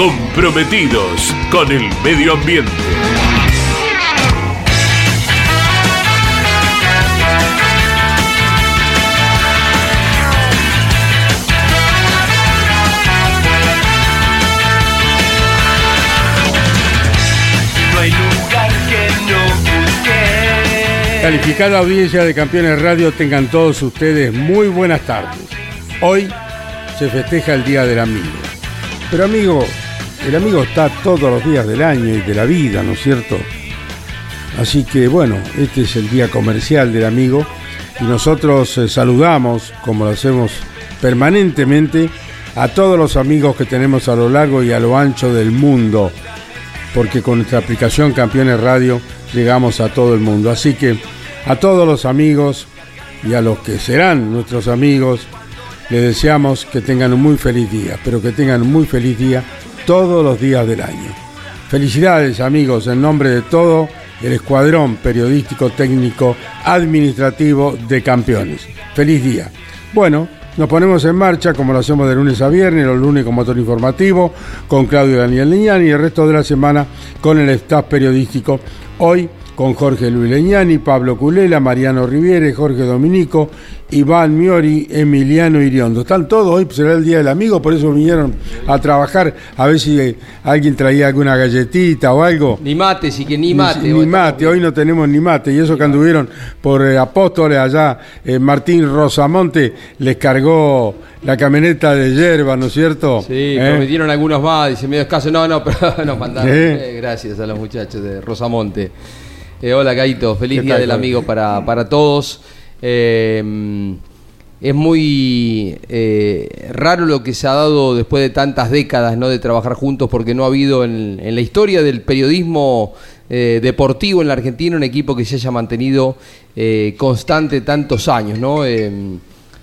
comprometidos con el medio ambiente. Calificada audiencia de Campeones Radio, tengan todos ustedes muy buenas tardes. Hoy se festeja el Día del Amigo. Pero amigo, el amigo está todos los días del año y de la vida, ¿no es cierto? Así que bueno, este es el Día Comercial del Amigo y nosotros eh, saludamos, como lo hacemos permanentemente, a todos los amigos que tenemos a lo largo y a lo ancho del mundo, porque con nuestra aplicación Campeones Radio llegamos a todo el mundo. Así que a todos los amigos y a los que serán nuestros amigos, les deseamos que tengan un muy feliz día, pero que tengan un muy feliz día todos los días del año. Felicidades amigos, en nombre de todo el escuadrón periodístico, técnico, administrativo de campeones. Feliz día. Bueno, nos ponemos en marcha como lo hacemos de lunes a viernes, los lunes con motor informativo, con Claudio Daniel Leñán y el resto de la semana con el staff periodístico. Hoy con Jorge Luis Leñani, Pablo Culela, Mariano Riviere, Jorge Dominico, Iván Miori, Emiliano Iriondo. Están todos, hoy será el Día del Amigo, por eso vinieron a trabajar, a ver si eh, alguien traía alguna galletita o algo. Ni mate, sí que ni mate. Ni, ni mate, hoy no tenemos ni mate, y eso que anduvieron por eh, Apóstoles allá, eh, Martín Rosamonte les cargó la camioneta de hierba, ¿no es cierto? Sí, prometieron algunos más, dice medio escaso, no, no, pero nos mandaron. gracias a los muchachos de Rosamonte. Eh, hola, Caito. Feliz Día del Amigo para, para todos. Eh, es muy eh, raro lo que se ha dado después de tantas décadas ¿no? de trabajar juntos, porque no ha habido en, la historia del periodismo deportivo en la Argentina un equipo que se haya mantenido constante tantos años. ¿no?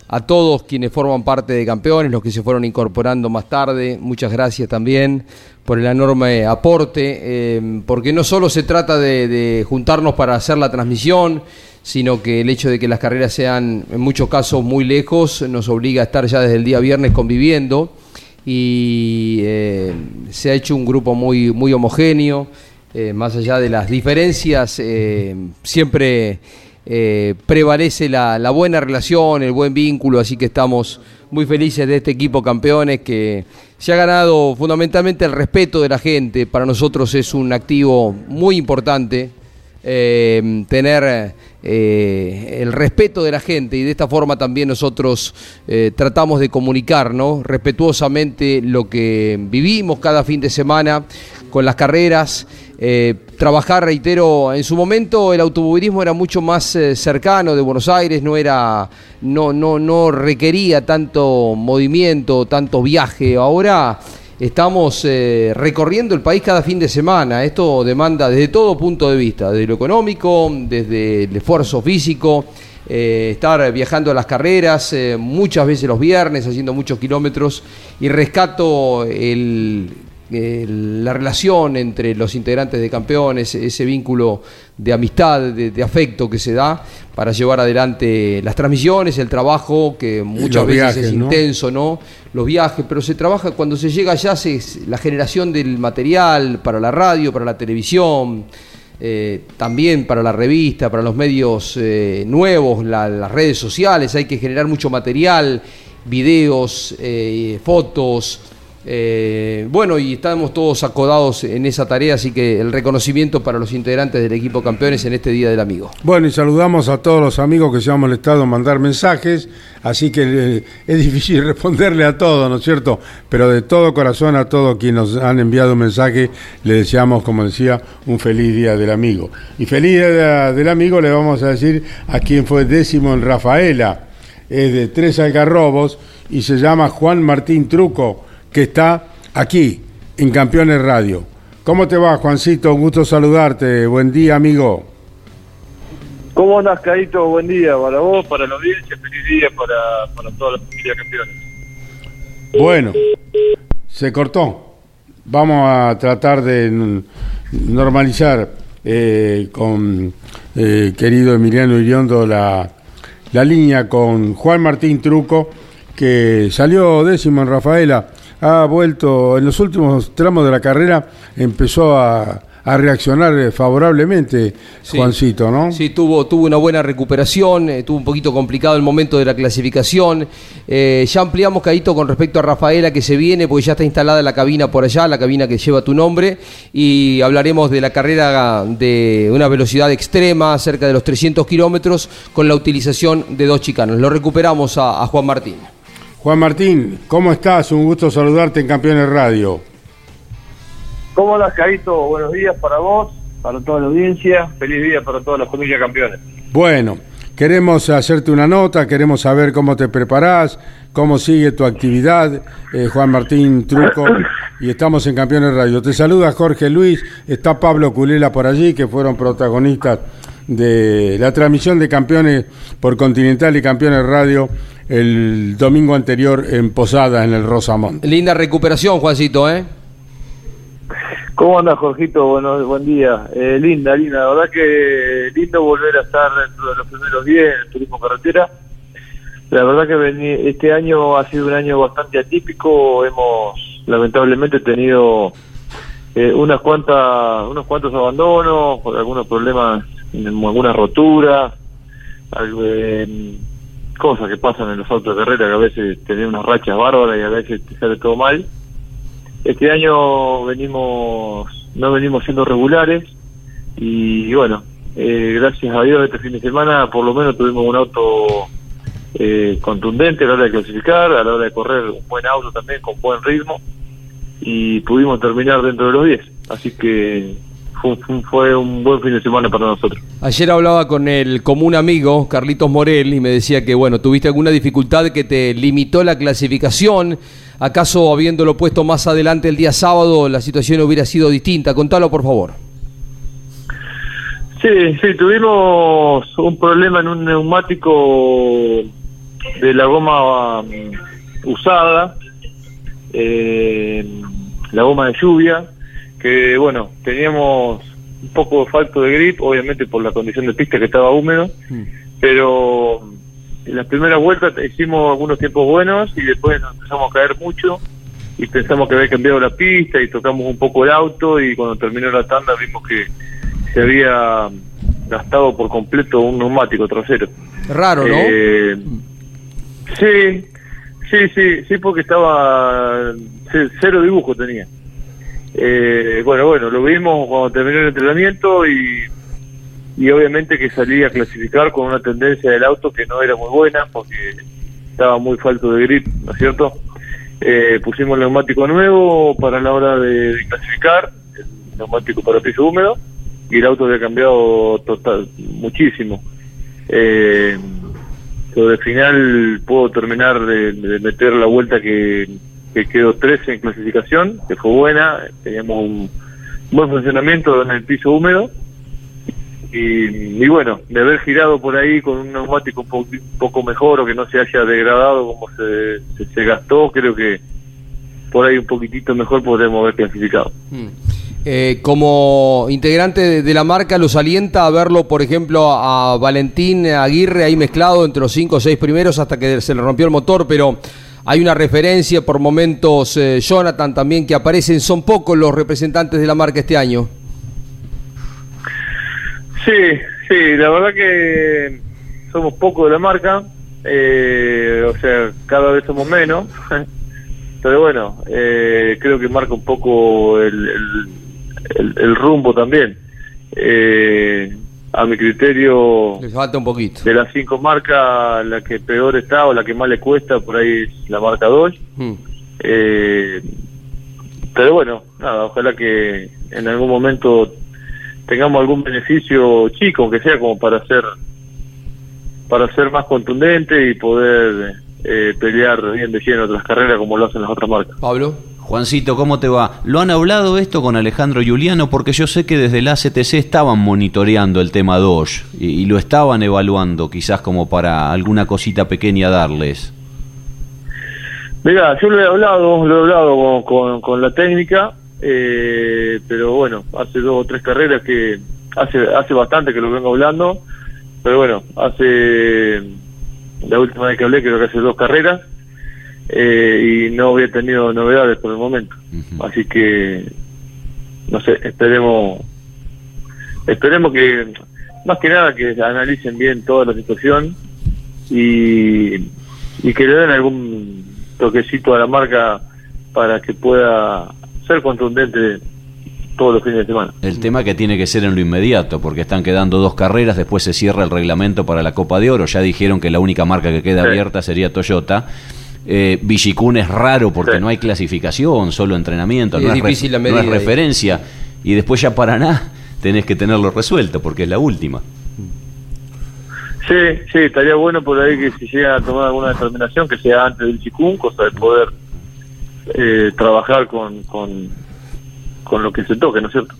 A todos quienes forman parte de campeones, los que se fueron incorporando más tarde, muchas gracias también por el enorme aporte, eh, porque no solo se trata de, juntarnos para hacer la transmisión, sino que el hecho de que las carreras sean en muchos casos muy lejos nos obliga a estar ya desde el día viernes conviviendo y eh, se ha hecho un grupo muy, muy homogéneo, eh, más allá de las diferencias, siempre prevalece la, buena relación, el buen vínculo, así que estamos muy felices de este equipo campeones que se ha ganado fundamentalmente el respeto de la gente. Para nosotros es un activo muy importante eh, tener eh, el respeto de la gente y de esta forma también nosotros eh, tratamos de comunicar respetuosamente lo que vivimos cada fin de semana con las carreras. trabajar, reitero, en su momento el automovilismo era mucho más cercano de Buenos Aires, no era, no, no, no requería tanto movimiento, tanto viaje. Ahora estamos eh, recorriendo el país cada fin de semana. Esto demanda desde todo punto de vista, desde lo económico, desde el esfuerzo físico. Eh, estar viajando a las carreras, eh, muchas veces los viernes, haciendo muchos kilómetros, y rescato el, la relación entre los integrantes de campeones, ese vínculo de amistad, de, afecto que se da para llevar adelante las transmisiones, el trabajo, que muchas veces es intenso, ¿no? Los viajes, pero se trabaja cuando se llega allá, se, la generación del material para la radio, para la televisión, eh, también para la revista, para los medios eh, nuevos, las redes sociales, hay que generar mucho material, videos, eh, fotos Eh, bueno, y estamos todos acodados en esa tarea, así que el reconocimiento para los integrantes del equipo campeones en este Día del Amigo. Bueno, y saludamos a todos los amigos que se han molestado en mandar mensajes, así que eh, es difícil responderle a todos, ¿no es cierto? Pero de todo corazón a todos quienes nos han enviado un mensaje, le deseamos, como decía, un feliz Día del Amigo. Y feliz Día del Amigo le vamos a decir a quien fue décimo en Rafaela, es de Tres Algarrobos y se llama Juan Martín Truco que está aquí en Campeones Radio. ¿Cómo te va, Juancito? Un gusto saludarte. Buen día, amigo. ¿Cómo andas, Caito? Buen día para vos, para la audiencia, feliz día para, para toda la familia campeones. Bueno, se cortó. Vamos a tratar de normalizar eh, con eh, querido Emiliano Iriondo la, la línea con Juan Martín Truco, que salió décimo en Rafaela ha vuelto, en los últimos tramos de la carrera, empezó a, reaccionar favorablemente, Juancito, ¿no? Sí, tuvo, tuvo una buena recuperación, eh, tuvo un poquito complicado el momento de la clasificación. Eh, ya ampliamos, Caíto, con respecto a Rafaela que se viene, porque ya está instalada la cabina por allá, la cabina que lleva tu nombre, y hablaremos de la carrera de una velocidad extrema, cerca de los 300 kilómetros, con la utilización de dos chicanos. Lo recuperamos a Juan Martín. Juan Martín, ¿cómo estás? Un gusto saludarte en Campeones Radio. ¿Cómo andas, Carito? Buenos días para vos, para toda la audiencia. Feliz día para toda la familia campeones. Bueno, queremos hacerte una nota, queremos saber cómo te preparás, cómo sigue tu actividad, eh, Juan Martín Truco, y estamos en Campeones Radio. Te saluda Jorge Luis, está Pablo Culela por allí, que fueron protagonistas de la transmisión de Campeones por Continental y Campeones Radio el domingo anterior en Posada, en el Rosamont. Linda recuperación, Juancito, ¿eh? ¿Cómo anda, Jorgito? Bueno, buen día. Eh, linda, linda. La verdad que lindo volver a estar dentro de los primeros 10 en el turismo carretera. La verdad que este año ha sido un año bastante atípico. Hemos lamentablemente tenido eh, unas cuantas, unos cuantos abandonos, algunos problemas, algunas roturas, eh, cosas que pasan en los autos de carrera, que a veces tenés unas rachas bárbaras y a veces te sale todo mal. Este año venimos, no venimos siendo regulares y bueno, eh, gracias a Dios este fin de semana por lo menos tuvimos un auto eh, contundente a la hora de clasificar, a la hora de correr un buen auto también con buen ritmo y pudimos terminar dentro de los 10. Así que fue, un buen fin de semana para nosotros. Ayer hablaba con el común amigo Carlitos Morel y me decía que bueno, tuviste alguna dificultad que te limitó la clasificación. ¿Acaso habiéndolo puesto más adelante el día sábado la situación hubiera sido distinta? Contalo por favor. Sí, sí, tuvimos un problema en un neumático de la goma um, usada, eh, la goma de lluvia, que bueno, teníamos un poco de falto de grip, obviamente por la condición de pista que estaba húmedo, mm. pero en las primeras vueltas hicimos algunos tiempos buenos y después nos empezamos a caer mucho y pensamos que había cambiado la pista y tocamos un poco el auto y cuando terminó la tanda vimos que se había gastado por completo un neumático trasero. Raro, ¿no? Eh, sí, sí, sí, sí, porque estaba cero dibujo tenía. Eh, bueno, bueno, lo vimos cuando terminó el entrenamiento y, y obviamente que salí a clasificar con una tendencia del auto que no era muy buena porque estaba muy falto de grip, ¿no es cierto? Eh, pusimos el neumático nuevo para la hora de, clasificar, el neumático para piso húmedo, y el auto había cambiado total, muchísimo. Eh, de final puedo terminar de meter la vuelta que, que quedó 13 en clasificación, que fue buena, teníamos un buen funcionamiento en el piso húmedo. Y, bueno, de haber girado por ahí con un neumático un, poco mejor o que no se haya degradado como se, se, gastó, creo que por ahí un poquitito mejor podremos haber clasificado. Hmm. Eh, como integrante de, la marca, ¿los alienta a verlo, por ejemplo, a Valentín Aguirre ahí mezclado entre los cinco o seis primeros hasta que se le rompió el motor? Pero hay una referencia por momentos, eh, Jonathan también, que aparecen. Son pocos los representantes de la marca este año. Sí, sí, la verdad que somos pocos de la marca. Eh, o sea, cada vez somos menos. pero bueno, eh, creo que marca un poco el, el, rumbo también. Eh, a mi criterio, le falta un poquito. De las cinco marcas, la que peor está o la que más le cuesta, por ahí es la marca 2. Hmm. Eh, pero bueno, nada, ojalá que en algún momento tengamos algún beneficio chico, aunque sea como para ser para ser más contundente y poder eh, pelear bien de lleno otras carreras como lo hacen las otras marcas. Pablo. Juancito, ¿cómo te va? ¿Lo han hablado esto con Alejandro Juliano? Porque yo sé que desde la ACTC estaban monitoreando el tema Doge y, lo estaban evaluando, quizás como para alguna cosita pequeña darles. Mira, yo lo he hablado, lo he hablado con, con, la técnica, eh, pero bueno, hace dos o tres carreras que hace hace bastante que lo vengo hablando, pero bueno, hace la última vez que hablé creo que hace dos carreras eh, y no había tenido novedades por el momento. Así que, no sé, esperemos, esperemos que, más que nada, que analicen bien toda la situación y, y que le den algún toquecito a la marca para que pueda ser contundente todos los fines de semana. El tema que tiene que ser en lo inmediato, porque están quedando dos carreras, después se cierra el reglamento para la Copa de Oro, ya dijeron que la única marca que queda abierta sería Toyota eh, es raro porque no hay clasificación, solo entrenamiento, no, es difícil la no es referencia. Y después ya Paraná tenés que tenerlo resuelto porque es la última. Sí, sí, estaría bueno por ahí que si llega a tomar alguna determinación que sea antes del Chicún, cosa de poder eh, trabajar con, con, con lo que se toque, ¿no es cierto?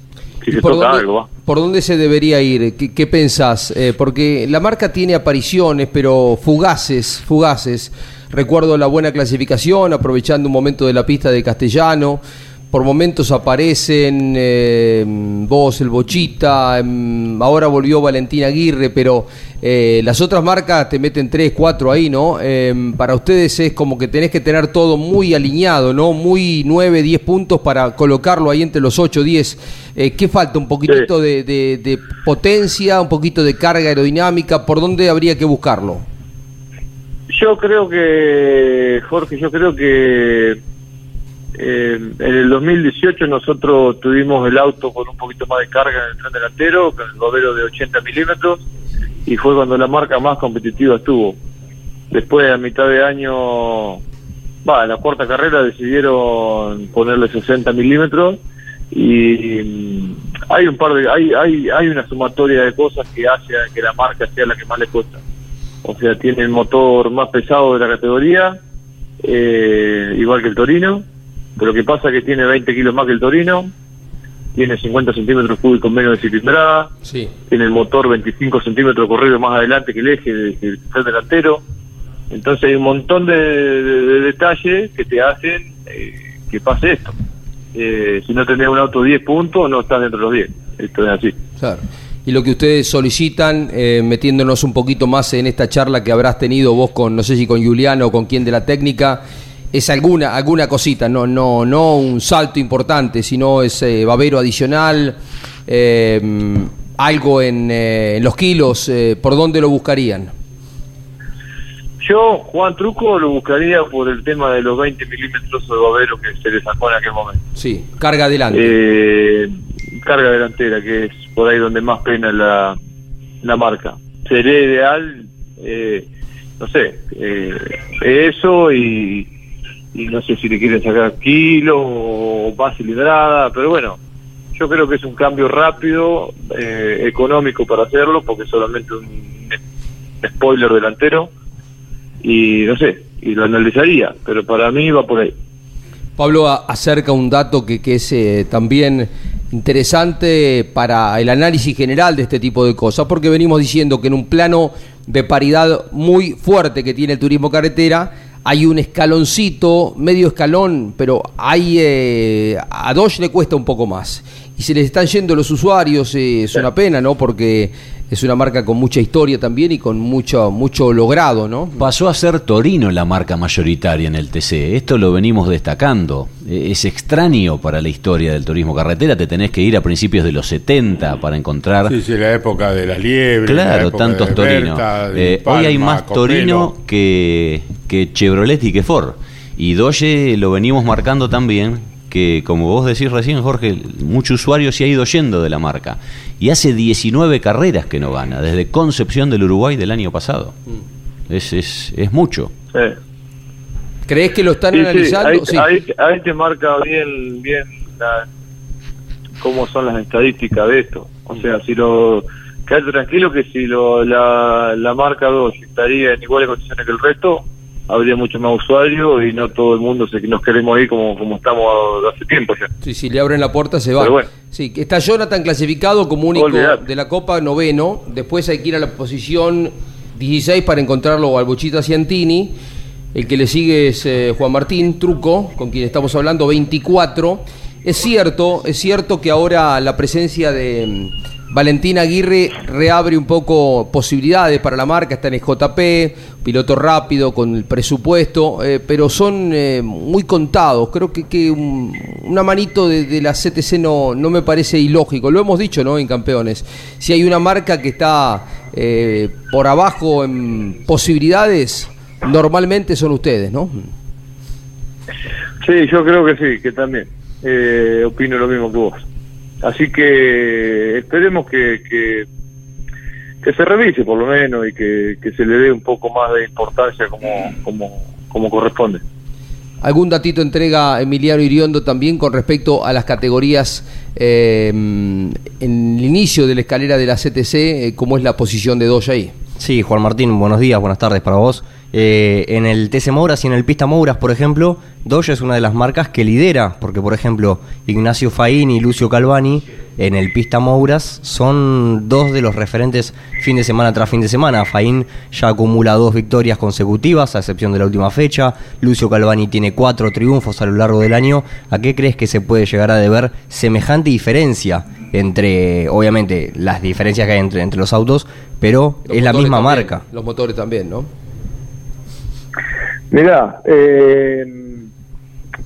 Si se toca dónde, algo, ¿Por dónde se debería ir? ¿Qué, qué pensás? Eh, porque la marca tiene apariciones, pero fugaces, fugaces. Recuerdo la buena clasificación, aprovechando un momento de la pista de Castellano. Por momentos aparecen eh, vos, el Bochita, em, ahora volvió Valentín Aguirre, pero eh, las otras marcas te meten 3, 4 ahí, ¿no? Em, para ustedes es como que tenés que tener todo muy alineado, ¿no? Muy 9, 10 puntos para colocarlo ahí entre los 8, 10. Eh, ¿Qué falta? ¿Un poquitito de, de potencia, un poquito de carga aerodinámica? ¿Por dónde habría que buscarlo? Yo creo que, Jorge, yo creo que eh, en el 2018 nosotros tuvimos el auto con un poquito más de carga en el tren delantero, con el gobero de 80 milímetros, y fue cuando la marca más competitiva estuvo. Después, a mitad de año, va, en la cuarta carrera decidieron ponerle 60 milímetros y mm, hay un par de, hay, hay, hay una sumatoria de cosas que hace que la marca sea la que más le cuesta o sea, tiene el motor más pesado de la categoría, eh, igual que el Torino, pero lo que pasa es que tiene 20 kilos más que el Torino, tiene 50 centímetros cúbicos menos de cilindrada, tiene el motor 25 centímetros corrido más adelante que el eje del delantero, entonces hay un montón de, detalles que te hacen eh, que pase esto. Eh, si no tenés un auto 10 puntos, no estás dentro de los 10. Esto es así. Claro y lo que ustedes solicitan, eh, metiéndonos un poquito más en esta charla que habrás tenido vos con, no sé si con Juliano o con quien de la técnica, es alguna, alguna cosita, no, no, no un salto importante, sino es eh, babero adicional, eh, algo en, en, los kilos, ¿por dónde lo buscarían? Yo, Juan Truco, lo buscaría por el tema de los 20 milímetros de babero que se le sacó en aquel momento. Sí, carga adelante. Eh, carga delantera, que es por ahí donde más pena la, la marca. Sería ideal, eh, no sé, eh, eso y, y no sé si le quieren sacar kilo o más cilindrada, pero bueno, yo creo que es un cambio rápido, eh, económico para hacerlo, porque solamente un spoiler delantero y no sé, y lo analizaría, pero para mí va por ahí. Pablo acerca un dato que, que es eh, también interesante para el análisis general de este tipo de cosas, porque venimos diciendo que en un plano de paridad muy fuerte que tiene el turismo carretera, hay un escaloncito, medio escalón, pero hay eh, a Dodge le cuesta un poco más. Y se les están yendo los usuarios, eh, es una pena, ¿no? Porque es una marca con mucha historia también y con mucho, mucho logrado, ¿no? Pasó a ser Torino la marca mayoritaria en el TC. Esto lo venimos destacando. E, es extraño para la historia del turismo carretera. Te tenés que ir a principios de los 70 para encontrar. Sí, sí, la época de las liebres. Claro, tantos Torino. Eh, hoy hay más Torino que, que Chevrolet y que Ford. Y Doge lo venimos marcando también, que como vos decís recién, Jorge, mucho usuario se ha ido yendo de la marca. Y hace 19 carreras que no gana, desde Concepción del Uruguay del año pasado. Mm. Es, es, es mucho. ¿Crees que lo están analizando? Ahí, ahí, te marca bien, bien cómo son las estadísticas de esto. O sea, si lo quedate tranquilo que si lo, la, la marca 2 estaría en iguales condiciones que el resto, habría mucho más usuario y no todo el mundo se, nos queremos ir como, como estamos hace tiempo ya. Sí, si le abren la puerta se va. Sí, está Jonathan clasificado como único de la Copa noveno, después hay que ir a la posición 16 para encontrarlo al Bochita Ciantini, el que le sigue es eh, Juan Martín Truco, con quien estamos hablando, 24. Es cierto, es cierto que ahora la presencia de Valentín Aguirre reabre un poco posibilidades para la marca, está en el JP, piloto rápido con el presupuesto, eh, pero son eh, muy contados. Creo que, que una manito de, la CTC no, no me parece ilógico. Lo hemos dicho ¿no? en campeones. Si hay una marca que está eh, por abajo en posibilidades, normalmente son ustedes, ¿no? Sí, yo creo que sí, que también. opino lo mismo que vos. Así que esperemos que, que, se revise por lo menos y que, se le dé un poco más de importancia como, como, como corresponde. ¿Algún datito entrega Emiliano Iriondo también con respecto a las categorías eh, en el inicio de la escalera de la CTC? Eh, ¿Cómo es la posición de Doya ahí? Sí, Juan Martín, buenos días, buenas tardes para vos. Eh, en el TC Mouras y en el Pista Mouras, por ejemplo, Doge es una de las marcas que lidera, porque por ejemplo Ignacio Faín y Lucio Calvani en el Pista Mouras son dos de los referentes fin de semana tras fin de semana. Faín ya acumula dos victorias consecutivas, a excepción de la última fecha. Lucio Calvani tiene cuatro triunfos a lo largo del año. ¿A qué crees que se puede llegar a deber semejante diferencia entre, obviamente, las diferencias que hay entre, entre los autos, pero es la misma marca? Los motores también, ¿no? Mira, eh,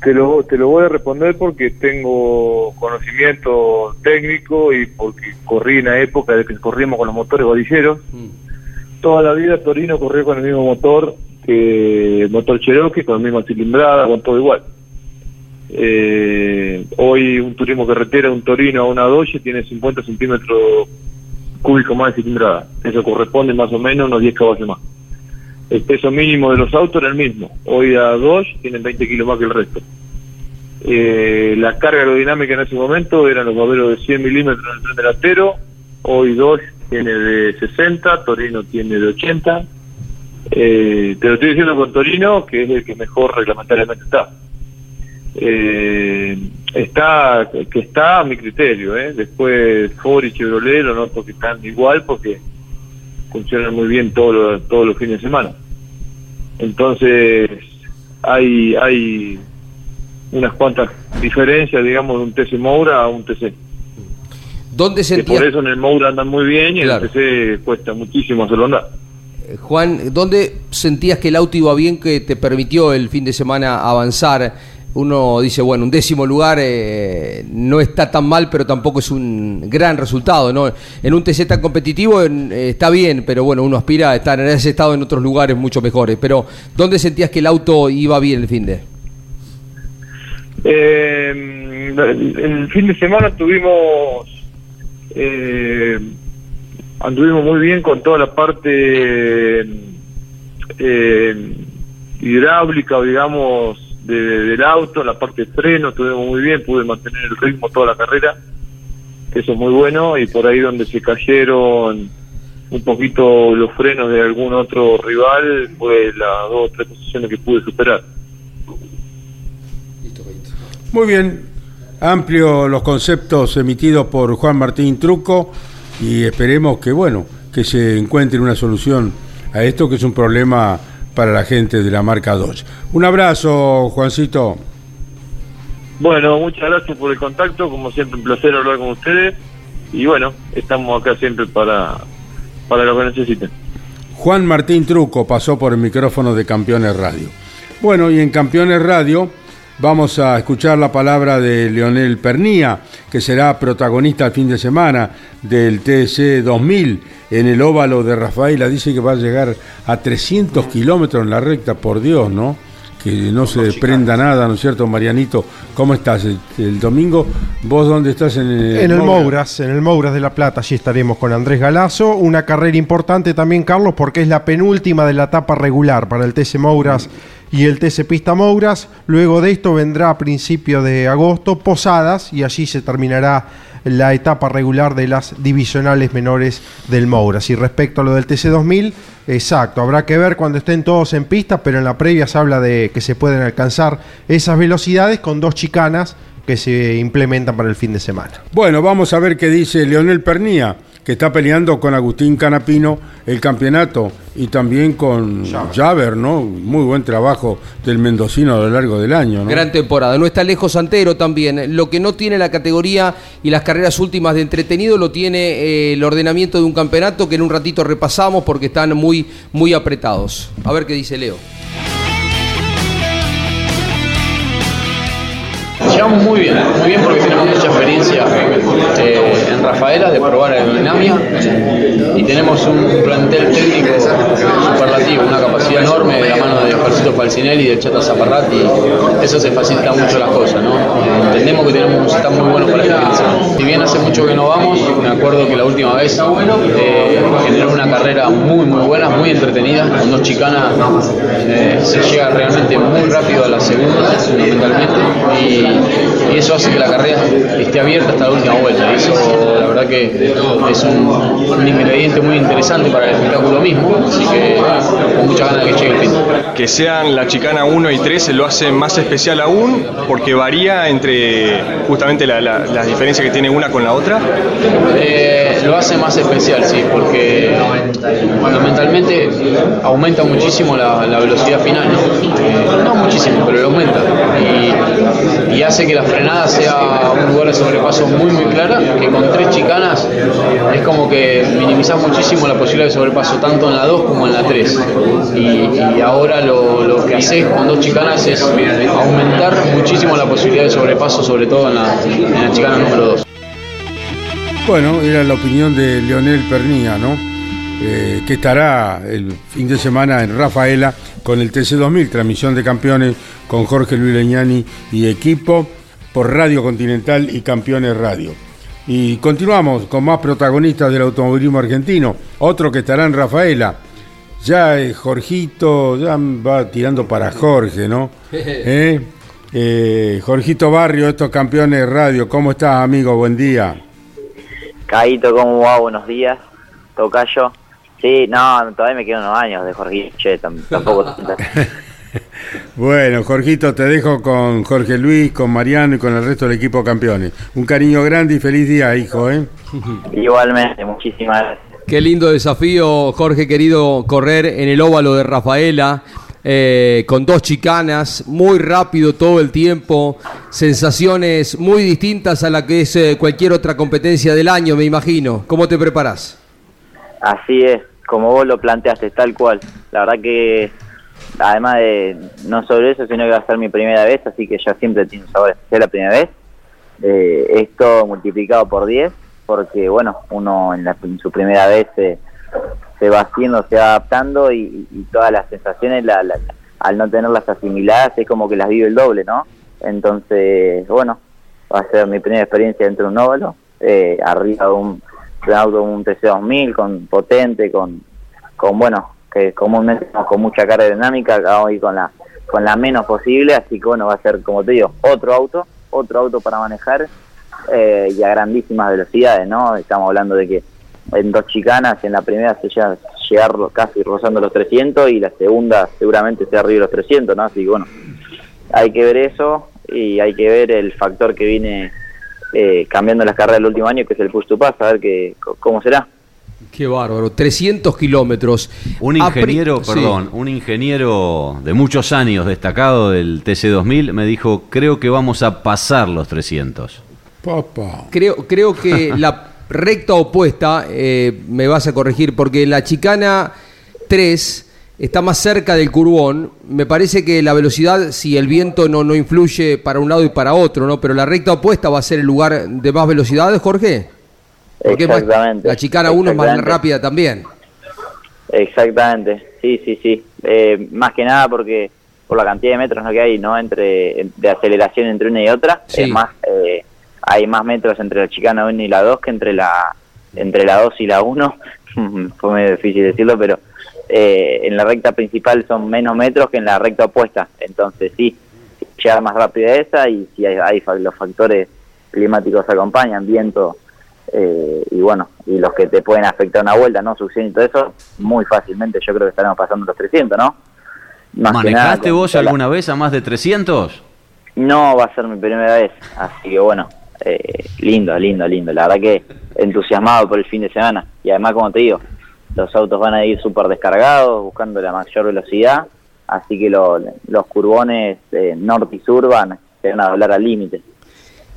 te, lo, te lo voy a responder porque tengo conocimiento técnico y porque corrí en la época de que corríamos con los motores godilleros. Mm. Toda la vida Torino corrió con el mismo motor que el motor Cherokee, con la misma cilindrada, con todo igual. Eh, hoy un turismo carretera, un Torino a una Dodge tiene 50 centímetros cúbicos más de cilindrada. Eso corresponde más o menos a unos 10 caballos más el peso mínimo de los autos era el mismo. Hoy a dos tienen 20 kilos más que el resto. Eh, la carga aerodinámica en ese momento eran los modelos de 100 milímetros en el tren delantero. Hoy dos tiene de 60, Torino tiene de 80. Eh, te lo estoy diciendo con Torino, que es el que mejor reglamentariamente está. Eh, está que está a mi criterio. ¿eh? Después Ford y Chevrolet lo noto que están igual porque funcionan muy bien todos todos los fines de semana. Entonces, hay, hay unas cuantas diferencias, digamos, de un TC Moura a un TC. ¿Dónde sentías... por eso en el Moura andan muy bien y en el TC cuesta muchísimo hacerlo andar. Eh, Juan, ¿dónde sentías que el auto iba bien que te permitió el fin de semana avanzar uno dice, bueno, un décimo lugar eh, no está tan mal, pero tampoco es un gran resultado, ¿no? En un TC tan competitivo eh, está bien, pero bueno, uno aspira a estar en ese estado en otros lugares mucho mejores. Pero, ¿dónde sentías que el auto iba bien el fin de? Eh, el fin de semana tuvimos eh, anduvimos muy bien con toda la parte hidráulica, digamos, del auto, la parte de freno, estuvimos muy bien, pude mantener el ritmo toda la carrera, eso es muy bueno, y por ahí donde se cayeron un poquito los frenos de algún otro rival, fue las dos o tres posiciones que pude superar. Muy bien, amplio los conceptos emitidos por Juan Martín Truco y esperemos que, bueno, que se encuentre una solución a esto que es un problema para la gente de la marca Dodge. Un abrazo, Juancito. Bueno, muchas gracias por el contacto, como siempre un placer hablar con ustedes y bueno, estamos acá siempre para, para lo que necesiten. Juan Martín Truco pasó por el micrófono de Campeones Radio. Bueno, y en Campeones Radio Vamos a escuchar la palabra de Leonel Pernía, que será protagonista el fin de semana del TC 2000 en el óvalo de Rafaela. Dice que va a llegar a 300 kilómetros en la recta, por Dios, ¿no? que no se desprenda nada, ¿no es cierto, Marianito? ¿Cómo estás el, domingo? ¿Vos dónde estás? En el, en el Mouras? en el Mouras de La Plata, allí estaremos con Andrés Galazo. Una carrera importante también, Carlos, porque es la penúltima de la etapa regular para el TC Mouras y el TC Pista Mouras. Luego de esto vendrá a principio de agosto Posadas y allí se terminará la etapa regular de las divisionales menores del Mouras. Y respecto a lo del TC2000, exacto, habrá que ver cuando estén todos en pista, pero en la previa se habla de que se pueden alcanzar esas velocidades con dos chicanas que se implementan para el fin de semana. Bueno, vamos a ver qué dice Leonel Pernía que está peleando con Agustín Canapino el campeonato y también con Javer, ¿no? Muy buen trabajo del mendocino a lo largo del año, ¿no? Gran temporada. No está lejos Santero también. Lo que no tiene la categoría y las carreras últimas de entretenido lo tiene eh, el ordenamiento de un campeonato que en un ratito repasamos porque están muy, muy apretados. A ver qué dice Leo. Llevamos muy bien, muy bien porque experiencia eh, en Rafaela de probar aerodinámica y tenemos un plantel técnico superlativo, una capacidad enorme de la mano de Jorgito Falcinelli y de Chata Zaparrati. Eso se facilita mucho las cosas, ¿no? Entendemos que tenemos un sistema muy bueno para ejercer. Si bien hace mucho que no vamos, me acuerdo que la última vez eh, generó una carrera muy, muy buena, muy entretenida, con dos chicanas eh, se llega realmente muy rápido a la segunda, fundamentalmente, y y eso hace que la carrera esté abierta hasta la última vuelta. Y eso, la verdad, que es un, ingrediente muy interesante para el espectáculo mismo. Así que con mucha ganas de que llegue el fin. Que sean la chicana 1 y 3 se lo hace más especial aún porque varía entre justamente la, la, diferencia que tiene una con la otra. Eh, lo hace más especial, sí, porque fundamentalmente aumenta muchísimo la, velocidad final. ¿no? Eh, no muchísimo, pero lo aumenta. Y, y hace que la frenada sea un lugar de sobrepaso muy muy clara, que con tres chicanas es como que minimiza muchísimo la posibilidad de sobrepaso tanto en la 2 como en la 3. Y, ahora lo, que haces con dos chicanas es aumentar muchísimo la posibilidad de sobrepaso, sobre todo en la, en la chicana número 2. Bueno, era la opinión de Leonel Pernía, ¿no? Eh, que estará el fin de semana en Rafaela con el TC2000, transmisión de campeones con Jorge Luis Leñani y equipo por Radio Continental y Campeones Radio. Y continuamos con más protagonistas del automovilismo argentino. Otro que estará en Rafaela. Ya es Jorgito, ya va tirando para Jorge, ¿no? ¿Eh? Eh, Jorgito Barrio, estos campeones radio. ¿Cómo estás, amigo? Buen día. Caito, ¿cómo va? Buenos días. Tocayo. Sí, no, todavía me quedan unos años de Jorge, che, tampoco. bueno, Jorgito, te dejo con Jorge Luis, con Mariano y con el resto del equipo campeones. Un cariño grande y feliz día, hijo, ¿eh? Igualmente, muchísimas gracias. Qué lindo desafío, Jorge, querido, correr en el óvalo de Rafaela. Eh, con dos chicanas, muy rápido todo el tiempo, sensaciones muy distintas a la que es eh, cualquier otra competencia del año, me imagino. ¿Cómo te preparas? Así es, como vos lo planteaste, tal cual. La verdad que, además de, no sobre eso, sino que va a ser mi primera vez, así que ya siempre tiene un sabor especial la primera vez. Eh, esto multiplicado por 10, porque bueno, uno en, su primera vez se, va haciendo, se va adaptando y, todas las sensaciones, al no tenerlas asimiladas, es como que las vive el doble, ¿no? Entonces, bueno, va a ser mi primera experiencia dentro de un óvalo, eh, arriba de un un auto un TC2000 con potente, con, con bueno, que comúnmente con mucha carga dinámica, acá y con la con la menos posible, así que bueno, va a ser, como te digo, otro auto, otro auto para manejar eh, y a grandísimas velocidades, ¿no? Estamos hablando de que en dos chicanas, en la primera se llega llegar casi rozando los 300 y la segunda seguramente sea arriba de los 300, ¿no? Así que bueno, hay que ver eso y hay que ver el factor que viene eh, cambiando las carreras del último año, que es el push to pass, a ver que, cómo será. Qué bárbaro, 300 kilómetros. Un ingeniero, perdón, un ingeniero de muchos años destacado del TC2000 me dijo, creo que vamos a pasar los 300. Papá. Creo, creo que la recta opuesta, eh, me vas a corregir, porque la chicana 3 está más cerca del curbón. Me parece que la velocidad, si el viento no, no influye para un lado y para otro, ¿no? Pero la recta opuesta va a ser el lugar de más velocidades, Jorge. Exactamente. la chicana 1 es más rápida también. Exactamente, sí, sí, sí. Eh, más que nada porque por la cantidad de metros ¿no? que hay no entre de aceleración entre una y otra. Sí. Es más, eh, hay más metros entre la chicana 1 y la 2 que entre la entre la 2 y la 1. Fue medio difícil decirlo, pero eh, en la recta principal son menos metros que en la recta opuesta. Entonces sí, llegar más rápido a esa y si hay, hay los factores climáticos acompañan, viento eh, y bueno, y los que te pueden afectar una vuelta, ¿no? Succión y todo eso, muy fácilmente yo creo que estaremos pasando los 300, ¿no? Más nada ¿Manejaste vos la- alguna vez a más de 300? no va a ser mi primera vez, así que bueno, eh, lindo, lindo, lindo. La verdad que entusiasmado por el fin de semana. Y además, como te digo, los autos van a ir súper descargados, buscando la mayor velocidad, así que lo- los curbones eh, norte y sur van, se van a doblar al límite.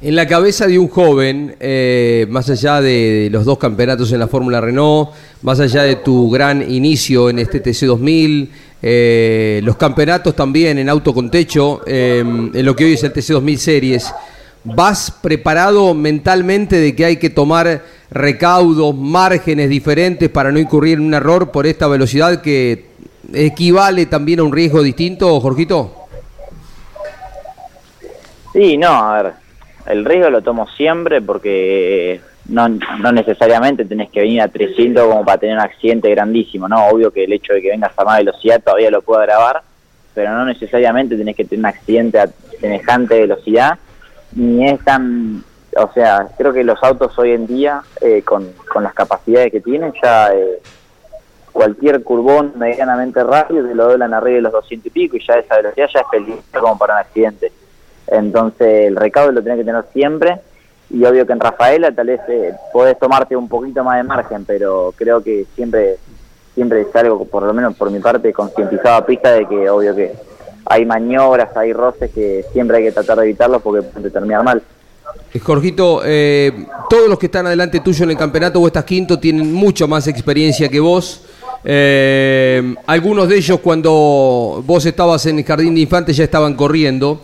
En la cabeza de un joven, eh, más allá de los dos campeonatos en la Fórmula Renault, más allá de tu gran inicio en este TC2000, eh, los campeonatos también en auto con techo, eh, en lo que hoy es el TC2000 Series, ¿vas preparado mentalmente de que hay que tomar recaudos, márgenes diferentes para no incurrir en un error por esta velocidad que equivale también a un riesgo distinto, Jorgito? Sí, no, a ver, el riesgo lo tomo siempre porque no, no necesariamente tenés que venir a 300 como para tener un accidente grandísimo, ¿no? Obvio que el hecho de que vengas a más velocidad todavía lo puedo agravar, pero no necesariamente tenés que tener un accidente a semejante velocidad, ni es tan... O sea, creo que los autos hoy en día, eh, con, con las capacidades que tienen, ya eh, cualquier curvón medianamente rápido te lo doblan arriba de los 200 y pico y ya esa velocidad ya es peligrosa como para un accidente. Entonces el recaudo lo tenés que tener siempre y obvio que en Rafaela tal vez eh, podés tomarte un poquito más de margen, pero creo que siempre siempre salgo, por lo menos por mi parte, concientizado a pista de que obvio que hay maniobras, hay roces que siempre hay que tratar de evitarlos porque puede terminar mal. Eh, Jorgito, eh, todos los que están adelante tuyo en el campeonato, vos estás quinto, tienen mucha más experiencia que vos. Eh, algunos de ellos cuando vos estabas en el jardín de infantes ya estaban corriendo.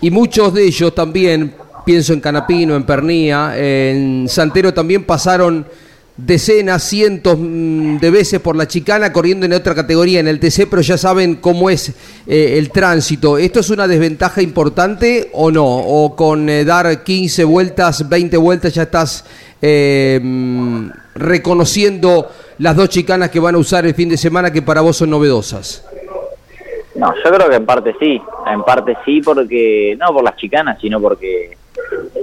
Y muchos de ellos también, pienso en Canapino, en Pernía, en Santero también pasaron decenas, cientos mm, de veces por la chicana corriendo en otra categoría, en el TC, pero ya saben cómo es eh, el tránsito. ¿Esto es una desventaja importante o no? ¿O con eh, dar 15 vueltas, 20 vueltas ya estás eh, mm, reconociendo las dos chicanas que van a usar el fin de semana que para vos son novedosas? No, yo creo que en parte sí, en parte sí porque, no por las chicanas, sino porque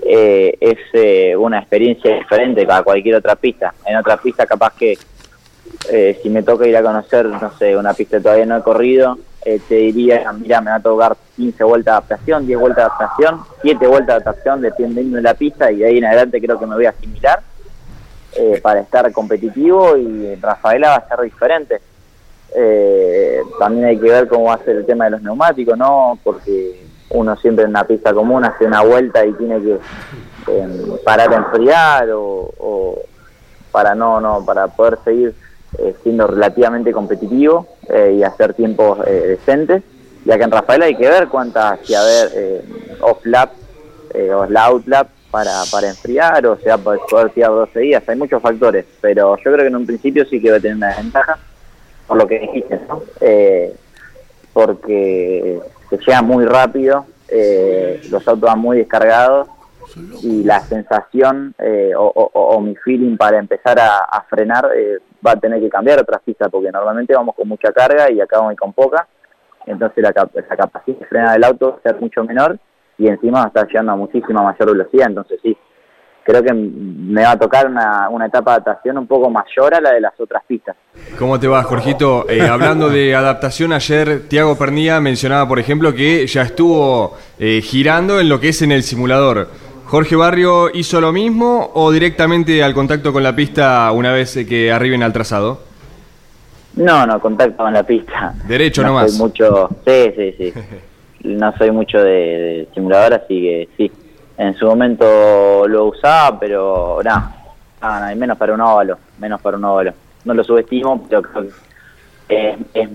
eh, es eh, una experiencia diferente para cualquier otra pista. En otra pista capaz que eh, si me toca ir a conocer, no sé, una pista que todavía no he corrido, eh, te diría, mira, me va a tocar 15 vueltas de adaptación, 10 vueltas de adaptación, 7 vueltas de adaptación dependiendo de la pista y de ahí en adelante creo que me voy a asimilar para estar competitivo y Rafaela va a ser diferente. Eh, también hay que ver cómo va a ser el tema de los neumáticos, ¿no? Porque uno siempre en una pista común hace una vuelta y tiene que eh, parar a enfriar o, para no, no, para poder seguir eh, siendo relativamente competitivo eh, y hacer tiempos eh, decentes. Ya que en Rafael hay que ver cuántas, si eh, off-lap o out-lap para, para enfriar o sea, poder tirar 12 días. Hay muchos factores, pero yo creo que en un principio sí que va a tener una desventaja por lo que dijiste, ¿no? Eh, porque se llega muy rápido, eh, los autos van muy descargados y la sensación eh, o, mi feeling para empezar a, frenar eh, va a tener que cambiar otras pistas porque normalmente vamos con mucha carga y acá vamos con poca, entonces la, la capacidad de frenar del auto va a ser mucho menor y encima va a estar llegando a muchísima mayor velocidad, entonces sí, creo que me va a tocar una, una etapa de adaptación un poco mayor a la de las otras pistas. ¿Cómo te va, Jorgito? Eh, hablando de adaptación, ayer Tiago Pernía mencionaba, por ejemplo, que ya estuvo eh, girando en lo que es en el simulador. ¿Jorge Barrio hizo lo mismo o directamente al contacto con la pista una vez eh, que arriben al trazado? No, no, contacto con la pista. Derecho no nomás. Soy mucho, sí, sí, sí. No soy mucho de, de simulador, así que sí. En su momento lo usaba, pero nada, y menos para un óvalo, menos para un óvalo. No lo subestimo, pero creo que es,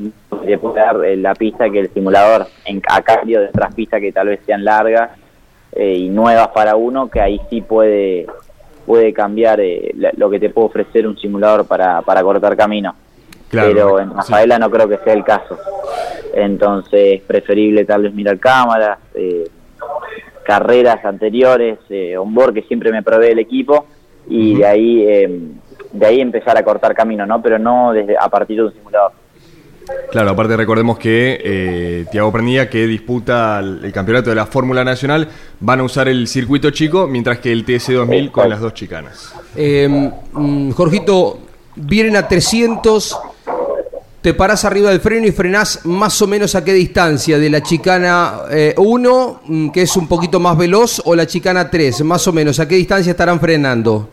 es dar eh, la pista que el simulador, en, a cambio de otras pistas que tal vez sean largas eh, y nuevas para uno, que ahí sí puede puede cambiar eh, lo que te puede ofrecer un simulador para, para cortar camino Claro, pero en sí. Rafaela no creo que sea el caso. entonces es preferible tal vez mirar cámaras, eh, carreras anteriores, eh, onboard que siempre me provee el equipo y de ahí eh, de ahí empezar a cortar camino, ¿no? Pero no desde a partir de un simulador. Claro, aparte recordemos que eh, Tiago Pernilla, que disputa el, el campeonato de la Fórmula Nacional, van a usar el circuito chico, mientras que el TS2000 con las dos chicanas. Eh, mm, Jorgito, vienen a 300, te parás arriba del freno y frenás más o menos a qué distancia, de la chicana 1, que es un poquito más veloz, o la chicana 3, más o menos, a qué distancia estarán frenando.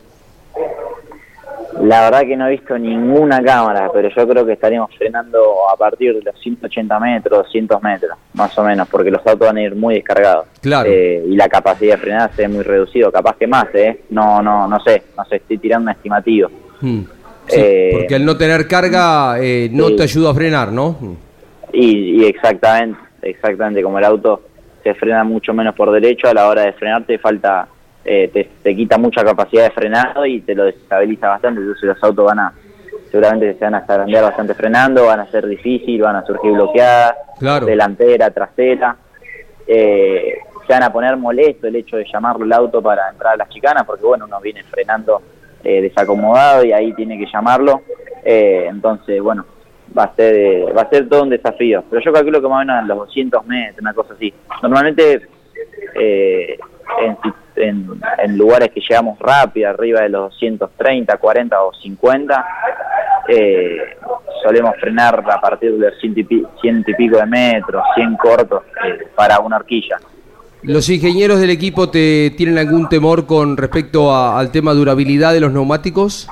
La verdad que no he visto ninguna cámara, pero yo creo que estaríamos frenando a partir de los 180 metros, 200 metros, más o menos, porque los autos van a ir muy descargados. Claro. Eh, y la capacidad de frenada se ve muy reducido, capaz que más, ¿eh? No, no, no sé, no sé, estoy tirando un estimativo. Hmm. Sí, Eh, porque al no tener carga eh, no sí. te ayuda a frenar, ¿no? Y, y exactamente, exactamente, como el auto se frena mucho menos por derecho, a la hora de frenar te falta, eh, te, te quita mucha capacidad de frenado y te lo desestabiliza bastante, entonces los autos van a, seguramente se van a zarandear bastante frenando, van a ser difícil, van a surgir bloqueadas, Claro. delantera, trasera, eh, se van a poner molesto el hecho de llamarlo el auto para entrar a las chicanas, porque bueno, uno viene frenando eh, desacomodado y ahí tiene que llamarlo, eh, entonces bueno, va a ser eh, va a ser todo un desafío, pero yo calculo que más o menos en los 200 metros, una cosa así. Normalmente eh, en, en- en lugares que llegamos rápido, arriba de los 230, 40 o 50, eh, solemos frenar a partir de los 100 y, pi- 100 y pico de metros, 100 cortos para una horquilla. ¿Los ingenieros del equipo te tienen algún temor con respecto a- al tema durabilidad de los neumáticos?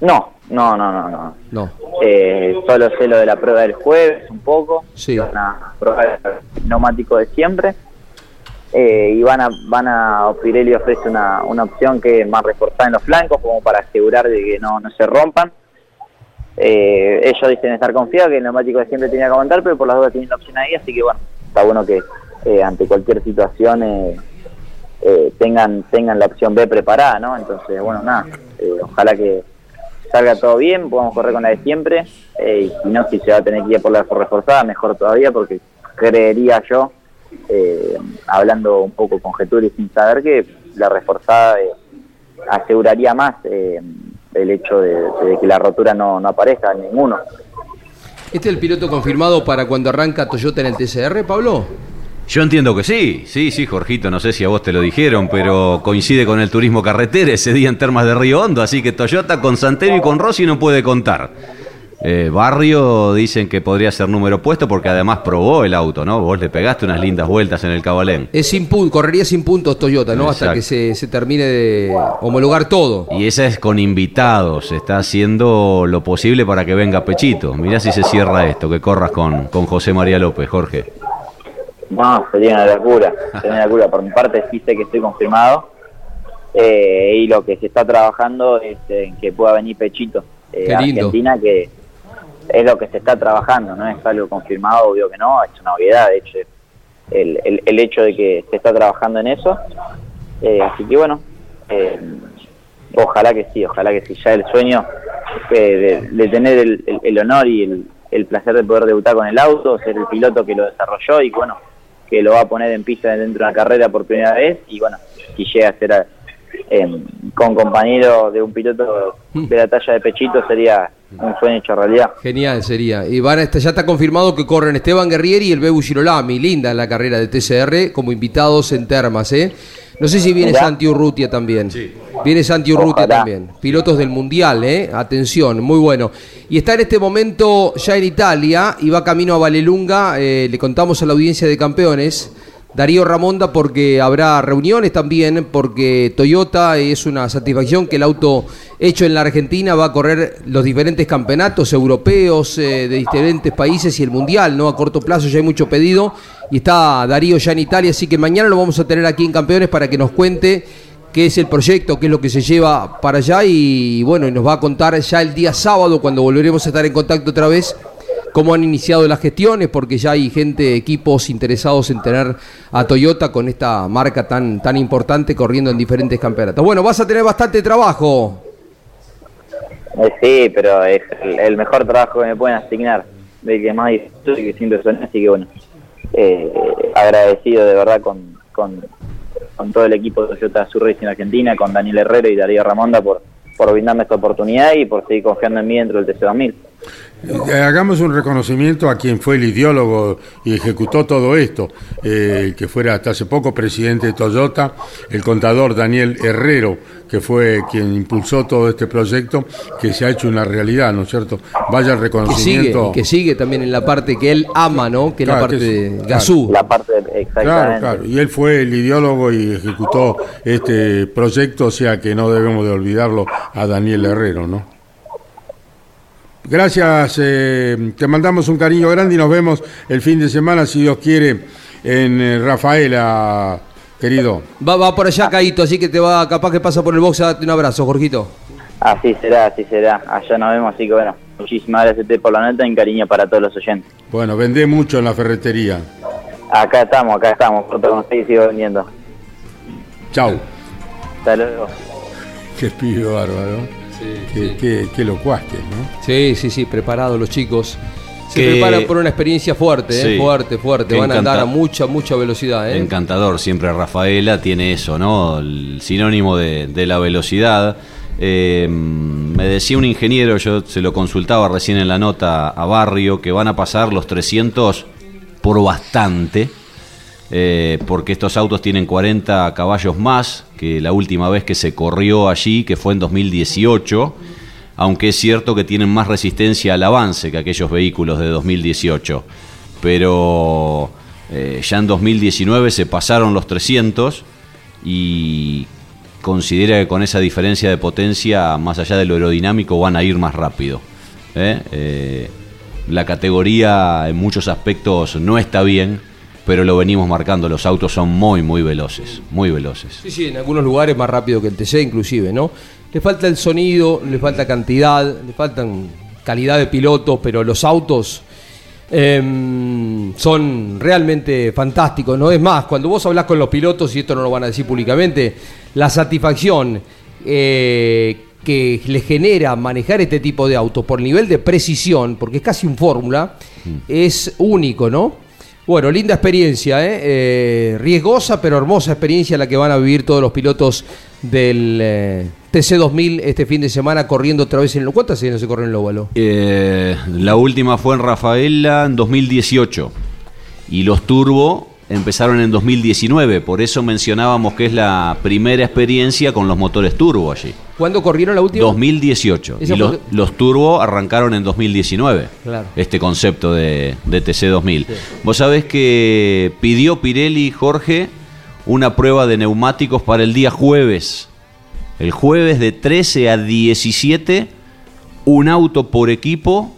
No, no, no, no, no. No. Eh, solo sé lo de la prueba del jueves un poco, Sí. una prueba de neumático de siempre. Eh, y van a, van a, Pirelli ofrece una, una opción que es más reforzada en los flancos, como para asegurar de que no, no se rompan. Eh, ellos dicen estar confiados que el neumático de siempre tenía que aguantar, pero por las dudas tienen la opción ahí, así que bueno, está bueno que eh, ante cualquier situación eh, eh, tengan tengan la opción B preparada, ¿no? Entonces, bueno, nada, eh, ojalá que salga todo bien, podamos correr con la de siempre, eh, y si no, si se va a tener que ir por la reforzada, mejor todavía, porque creería yo, hablando un poco conjetura y sin saber, que la reforzada aseguraría más el hecho de, de que la rotura no, no aparezca en ninguno. ¿Este es el piloto confirmado para cuando arranca Toyota en el TCR, Pablo? Yo entiendo que sí, sí, sí, Jorgito, no sé si a vos te lo dijeron, pero coincide con el turismo carretera ese día en Termas de Río Hondo, así que Toyota con Santero y con Rossi no puede contar. Eh, Barrio dicen que podría ser número puesto porque además probó el auto, ¿no? Vos le pegaste unas lindas vueltas en el Cabalén. Es sin correría sin puntos Toyota, ¿no? Hasta que se, se termine de homologar todo. Y esa es con invitados, está haciendo lo posible para que venga Pechito. Mirá si se cierra esto, que corras con, con José María López, Jorge. No, sería una locura, sería una locura. Por mi parte sí sé que estoy confirmado eh, y lo que se está trabajando es en que pueda venir Pechito eh, a. Argentina, que es lo que se está trabajando, no es algo confirmado, obvio que no, es una obviedad, de hecho, el, el, el hecho de que se está trabajando en eso. Eh, así que bueno, eh, ojalá que sí, ojalá que sí. Ya el sueño eh, de, de tener el, el- el honor y el, el placer de poder debutar con el auto, ser el piloto que lo desarrolló y bueno, que lo va a poner en pista dentro de una carrera por primera vez y bueno, si llega a ser eh, con compañero de un piloto de la talla de Pechito sería un sueño hecho realidad. Genial sería. Y van a estar- ya está confirmado que corren Esteban Guerrieri y el Bebu Girolami. Linda la carrera de TCR como invitados en Termas, ¿eh? No sé si viene Mirá. Santi Urrutia también. Viene Santi Urrutia Ojalá. también. Pilotos del Mundial, ¿eh? Atención, muy bueno. Y está en este momento ya en Italia y va camino a Valelunga. eh, le contamos a la audiencia de campeones. Darío Ramonda porque habrá reuniones también, porque Toyota es una satisfacción que el auto hecho en la Argentina va a correr los diferentes campeonatos europeos eh, de diferentes países y el mundial, ¿no? A corto plazo ya hay mucho pedido y está Darío ya en Italia, así que mañana lo vamos a tener aquí en Campeones para que nos cuente qué es el proyecto, qué es lo que se lleva para allá y bueno, y nos va a contar ya el día sábado cuando volveremos a estar en contacto otra vez cómo han iniciado las gestiones, porque ya hay gente, equipos interesados en tener a Toyota con esta marca tan, tan importante corriendo en diferentes campeonatos. Bueno, vas a tener bastante trabajo. Eh, sí, pero es el, mejor trabajo que me pueden asignar. del que más disfruto y que siempre suena, así que bueno, eh, agradecido de verdad con, con, con todo el equipo de Toyota Sur Racing Argentina, con Daniel Herrero y Darío Ramonda por, por brindarme esta oportunidad y por seguir confiando en mí dentro del TC2000. Eh, hagamos un reconocimiento a quien fue el ideólogo y ejecutó todo esto, eh, que fuera hasta hace poco presidente de Toyota, el contador Daniel Herrero, que fue quien impulsó todo este proyecto, que se ha hecho una realidad, ¿no es cierto? Vaya el reconocimiento. Que sigue, que sigue también en la parte que él ama, ¿no? Que es la parte de Gazú. La parte, exactamente. Claro, claro. Y él fue el ideólogo y ejecutó este proyecto, o sea que no debemos de olvidarlo a Daniel Herrero, ¿no? Gracias, eh, te mandamos un cariño grande y nos vemos el fin de semana, si Dios quiere, en eh, Rafaela, querido. Va, va por allá, Caíto, así que te va, capaz que pasa por el box a darte un abrazo, Jorgito. Así será, así será. Allá nos vemos, así que bueno, muchísimas gracias por la nota y un cariño para todos los oyentes. Bueno, vendé mucho en la ferretería. Acá estamos, acá estamos, pronto con ustedes sigo vendiendo. Chau. Hasta luego. Qué pibe bárbaro. Qué, qué, qué locuaste, ¿no? Sí, sí, sí, preparados los chicos. Se Que- preparan por una experiencia fuerte, ¿eh? Sí. fuerte, fuerte. Van a andar a mucha, mucha velocidad. ¿eh? Encantador, siempre Rafaela tiene eso, ¿no? El sinónimo de, de la velocidad. Eh, me decía un ingeniero, yo se lo consultaba recién en la nota a Barrio, que van a pasar los 300 por bastante, eh, porque estos autos tienen 40 caballos más que la última vez que se corrió allí, que fue en 2018 aunque es cierto que tienen más resistencia al avance que aquellos vehículos de 2018. Pero eh, ya en 2019 se pasaron los 300 y considera que con esa diferencia de potencia, más allá de lo aerodinámico, van a ir más rápido. ¿eh? Eh, la categoría en muchos aspectos no está bien, pero lo venimos marcando, los autos son muy, muy veloces, muy veloces. Sí, sí, en algunos lugares más rápido que el TC inclusive, ¿no? Le falta el sonido, le falta cantidad, le faltan calidad de pilotos, pero los autos em, son realmente fantásticos, ¿no? Es más, cuando vos hablas con los pilotos, y esto no lo van a decir públicamente, la satisfacción eh, que les genera manejar este tipo de autos por nivel de precisión, porque es casi un fórmula, es único, ¿no? Bueno, linda experiencia, ¿eh? Eh, riesgosa pero hermosa experiencia la que van a vivir todos los pilotos del eh, TC2000 este fin de semana corriendo otra vez en el... ¿Cuántas no se corre en el óvalo? Eh, la última fue en Rafaela en 2018 y los Turbo empezaron en 2019, por eso mencionábamos que es la primera experiencia con los motores turbo allí. ¿Cuándo corrieron la última? 2018 Esa y los, los turbo arrancaron en 2019. Claro. Este concepto de, de TC2000. Vos sabés que pidió Pirelli Jorge una prueba de neumáticos para el día jueves. El jueves de 13 a 17, un auto por equipo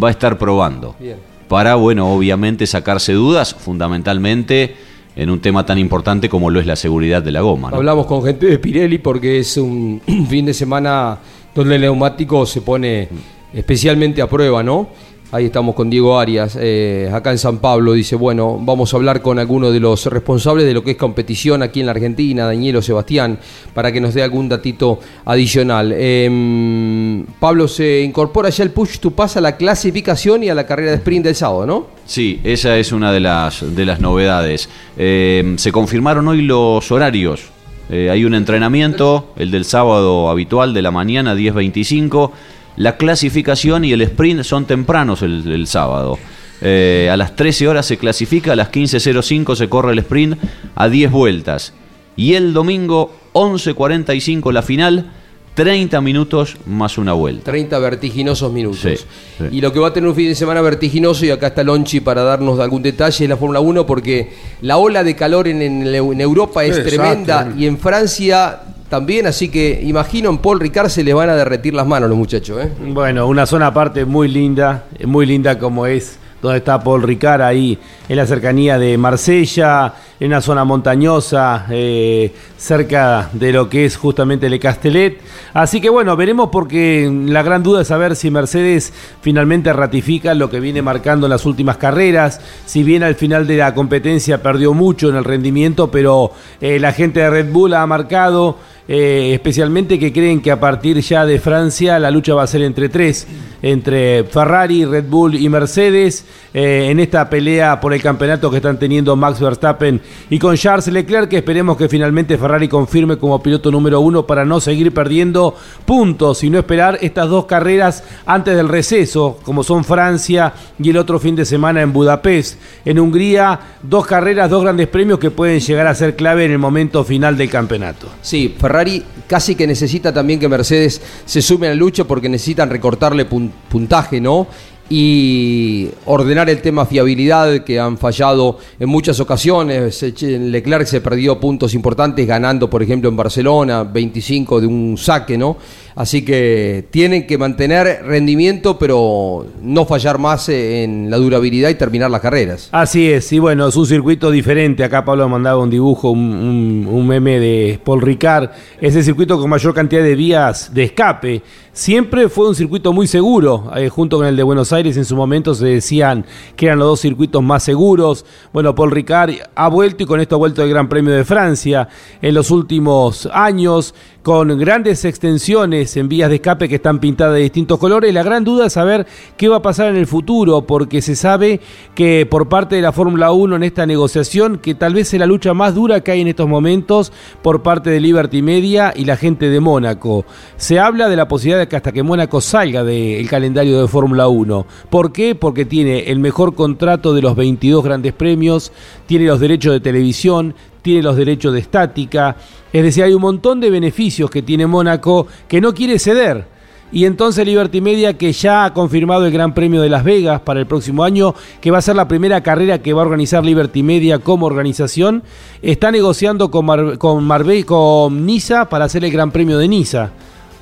va a estar probando. Bien. Para, bueno, obviamente sacarse dudas, fundamentalmente en un tema tan importante como lo es la seguridad de la goma. ¿no? Hablamos con gente de Pirelli porque es un fin de semana donde el neumático se pone especialmente a prueba, ¿no? Ahí estamos con Diego Arias, eh, acá en San Pablo. Dice, bueno, vamos a hablar con alguno de los responsables de lo que es competición aquí en la Argentina, Daniel o Sebastián, para que nos dé algún datito adicional. Eh, Pablo, se incorpora ya el Push to Pass a la clasificación y a la carrera de sprint del sábado, ¿no? Sí, esa es una de las, de las novedades. Eh, se confirmaron hoy los horarios. Eh, hay un entrenamiento, el del sábado habitual de la mañana, 10.25. La clasificación y el sprint son tempranos el, el sábado. Eh, a las 13 horas se clasifica, a las 15.05 se corre el sprint a 10 vueltas. Y el domingo, 11.45 la final, 30 minutos más una vuelta. 30 vertiginosos minutos. Sí, sí. Y lo que va a tener un fin de semana vertiginoso, y acá está Lonchi para darnos algún detalle, es la Fórmula 1, porque la ola de calor en, en- en Europa es Sí, tremenda exacto. y en Francia también, así que imagino en Paul Ricard se les van a derretir las manos los muchachos. ¿eh? Bueno, una zona aparte muy linda, muy linda como es donde está Paul Ricard, ahí en la cercanía de Marsella, en una zona montañosa, eh, cerca de lo que es justamente Le Castellet. Así que bueno, veremos porque la gran duda es saber si Mercedes finalmente ratifica lo que viene marcando en las últimas carreras. Si bien al final de la competencia perdió mucho en el rendimiento, pero eh, la gente de Red Bull ha marcado eh, especialmente que creen que a partir ya de Francia la lucha va a ser entre tres, entre Ferrari, Red Bull y Mercedes, en esta pelea por el campeonato que están teniendo Max Verstappen y con Charles Leclerc, que esperemos que finalmente Ferrari confirme como piloto número uno para no seguir perdiendo puntos y no esperar estas dos carreras antes del receso, como son Francia y el otro fin de semana en Budapest. En Hungría, dos carreras, dos grandes premios que pueden llegar a ser clave en el momento final del campeonato. Sí, Ferrari casi que necesita también que Mercedes se sume a la lucha porque necesitan recortarle puntaje, ¿no? Y ordenar el tema fiabilidad que han fallado en muchas ocasiones. Leclerc se perdió puntos importantes ganando, por ejemplo, en Barcelona, 25 de un saque, ¿no? Así que tienen que mantener rendimiento, pero no fallar más en la durabilidad y terminar las carreras. Así es, y bueno, es un circuito diferente. Acá Pablo mandaba un dibujo, un, meme de Paul Ricard. Es el circuito con mayor cantidad de vías de escape. Siempre fue un circuito muy seguro, eh, junto con el de Buenos Aires en su momento se decían que eran los dos circuitos más seguros. Bueno, Paul Ricard ha vuelto y con esto ha vuelto el Gran Premio de Francia en los últimos años con grandes extensiones en vías de escape que están pintadas de distintos colores. La gran duda es saber qué va a pasar en el futuro, porque se sabe que por parte de la Fórmula 1 en esta negociación, que tal vez es la lucha más dura que hay en estos momentos por parte de Liberty Media y la gente de Mónaco. Se habla de la posibilidad de que hasta que Mónaco salga del calendario de Fórmula 1. ¿Por qué? Porque tiene el mejor contrato de los 22 grandes premios, tiene los derechos de televisión, tiene los derechos de estática, es decir, hay un montón de beneficios que tiene Mónaco que no quiere ceder. Y entonces Liberty Media, que ya ha confirmado el Gran Premio de Las Vegas para el próximo año, que va a ser la primera carrera que va a organizar Liberty Media como organización, está negociando con, con, Marbella, con Niza para hacer el Gran Premio de Niza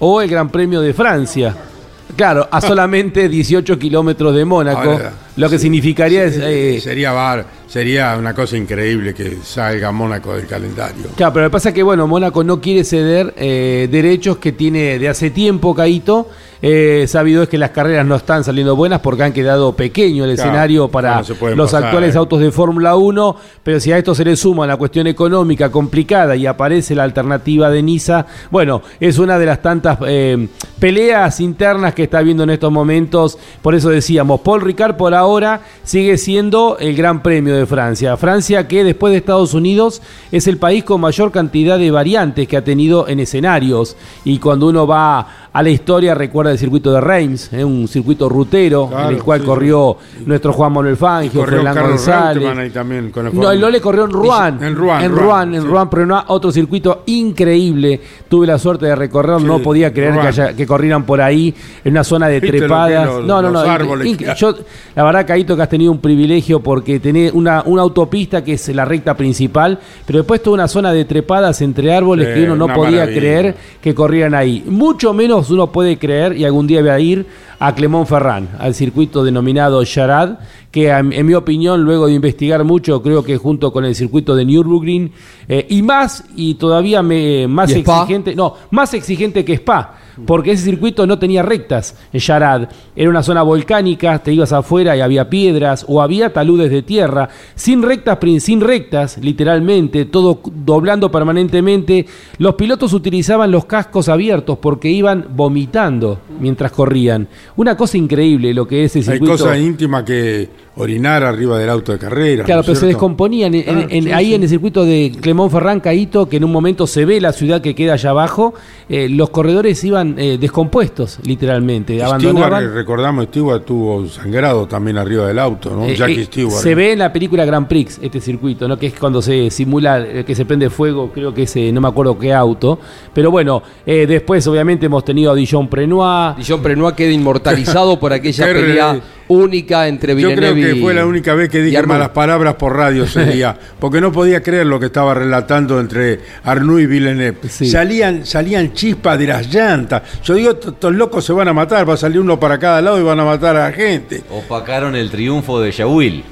o el Gran Premio de Francia. Claro, a solamente 18 kilómetros de Mónaco, lo que significaría es... Eh, sería bar, sería una cosa increíble que salga Mónaco del calendario. Claro, pero lo que pasa es que, bueno, Mónaco no quiere ceder eh, derechos que tiene de hace tiempo, Caito. Eh, sabido es que las carreras no están saliendo buenas porque han quedado pequeño el escenario para los actuales eh. autos de Fórmula 1, pero si a esto se le suma la cuestión económica complicada y aparece la alternativa de Niza, bueno, es una de las tantas peleas internas que está viendo en estos momentos. Por eso decíamos, Paul Ricard por ahora sigue siendo el gran premio de Francia. Francia que después de Estados Unidos es el país con mayor cantidad de variantes que ha tenido en escenarios. Y cuando uno va a la historia recuerda el circuito de Reims, ¿eh? un circuito rutero en el cual corrió nuestro Juan Manuel Fangio, Fernando González. también con no, el Lole corrió en Rouen. En Rouen, en Rouen, en Rouen, pero no, otro circuito increíble. Tuve la suerte de recorrer, no podía creer que, que, corrieran por ahí en una zona de trepadas. no, no, no. yo, la verdad, Caíto, que has tenido un privilegio porque tenés una, una autopista que es la recta principal, pero después toda una zona de trepadas entre árboles que uno no podía creer que corrieran ahí. Mucho menos uno puede creer, y algún día voy a ir, a Clemón Ferrán, al circuito denominado Charad, que en mi opinión, luego de investigar mucho, creo que junto con el circuito de Nürburgring, eh, y más, y todavía me, más exigente, no, más exigente que Spa, porque ese circuito no tenía rectas en Yarad. Era una zona volcánica, te ibas afuera y había piedras o había taludes de tierra, sin rectas, sin rectas, literalmente, todo doblando permanentemente. Los pilotos utilizaban los cascos abiertos porque iban vomitando mientras corrían. Una cosa increíble lo que es ese circuito. Hay cosa íntima que orinar arriba del auto de carrera. Claro, pero se descomponían. ahí en el circuito de Clemón Ferrán Caíto, que en un momento se ve la ciudad que queda allá abajo, eh, los corredores iban eh, descompuestos, literalmente. Abandonaban. recordamos, Stewart tuvo sangrado también arriba del auto, ¿no? Eh, Jackie Stewart. Se ve en la película Grand Prix este circuito, ¿no? Que es cuando se simula que se prende fuego, creo que es, no me acuerdo qué auto. Pero bueno, después obviamente hemos tenido a Dijon Prenois. Dijon Prenois queda inmortalizado por aquella pelea única entre Villeneuve Yo creo que fue la única vez que dije malas palabras por radio ese día, porque no podía creer lo que estaba relatando entre Arnoux y Villeneuve. Salían, salían chispas de las llantas. Yo digo, estos locos se van a matar, va a salir uno para cada lado y van a matar a la gente. Opacaron el triunfo de Yahuil.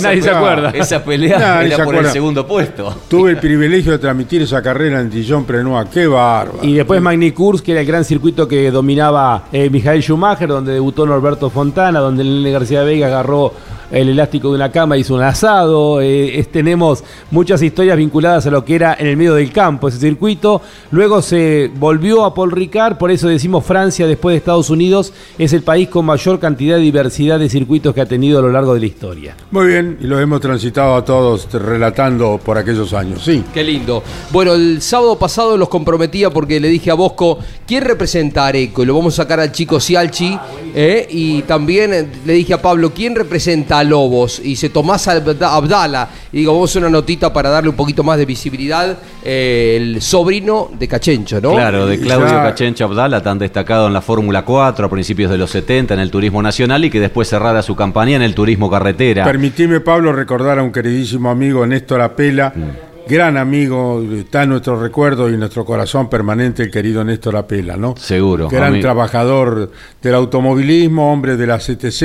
nadie se acuerda. Esa pelea era por el segundo puesto. Tuve el privilegio de transmitir esa carrera en Dijon Prenois, qué bárbaro. Y después Magny Kurs, que era el gran circuito que dominaba eh, Michael Schumacher, donde debutó Norberto Fontana, donde Nene García Vega agarró el elástico de una cama, hizo un asado, eh, tenemos muchas historias vinculadas a lo que era en el medio del campo ese circuito. Luego se volvió a Paul Ricard, por eso decimos Francia después de Estados Unidos es el país con mayor cantidad de diversidad de circuitos que ha tenido a lo largo de la historia. Muy bien, y lo hemos transitado a todos relatando por aquellos años, sí. Qué lindo. Bueno, el sábado pasado los comprometía porque le dije a Bosco, ¿quién representa a Areco? Y lo vamos a sacar al chico Cialchi. ¿eh? Y también le dije a Pablo, ¿quién representa a Lobos? Y se Tomás Abdala. Y digo, vamos a una notita para darle un poquito más de visibilidad. Eh, el sobrino de Cachencho, ¿no? Claro, de Claudio Cachencho Abdala, tan destacado en la Fórmula 4 a principios de los 70 en el turismo nacional y que después cerrara su campaña en el turismo carretera. Permitime, Pablo, recordar a un queridísimo amigo, Néstor Apela. Mm gran amigo, está en nuestro recuerdo y en nuestro corazón permanente el querido Néstor Apela, ¿no? Seguro. Gran trabajador del automovilismo, hombre de la CTC,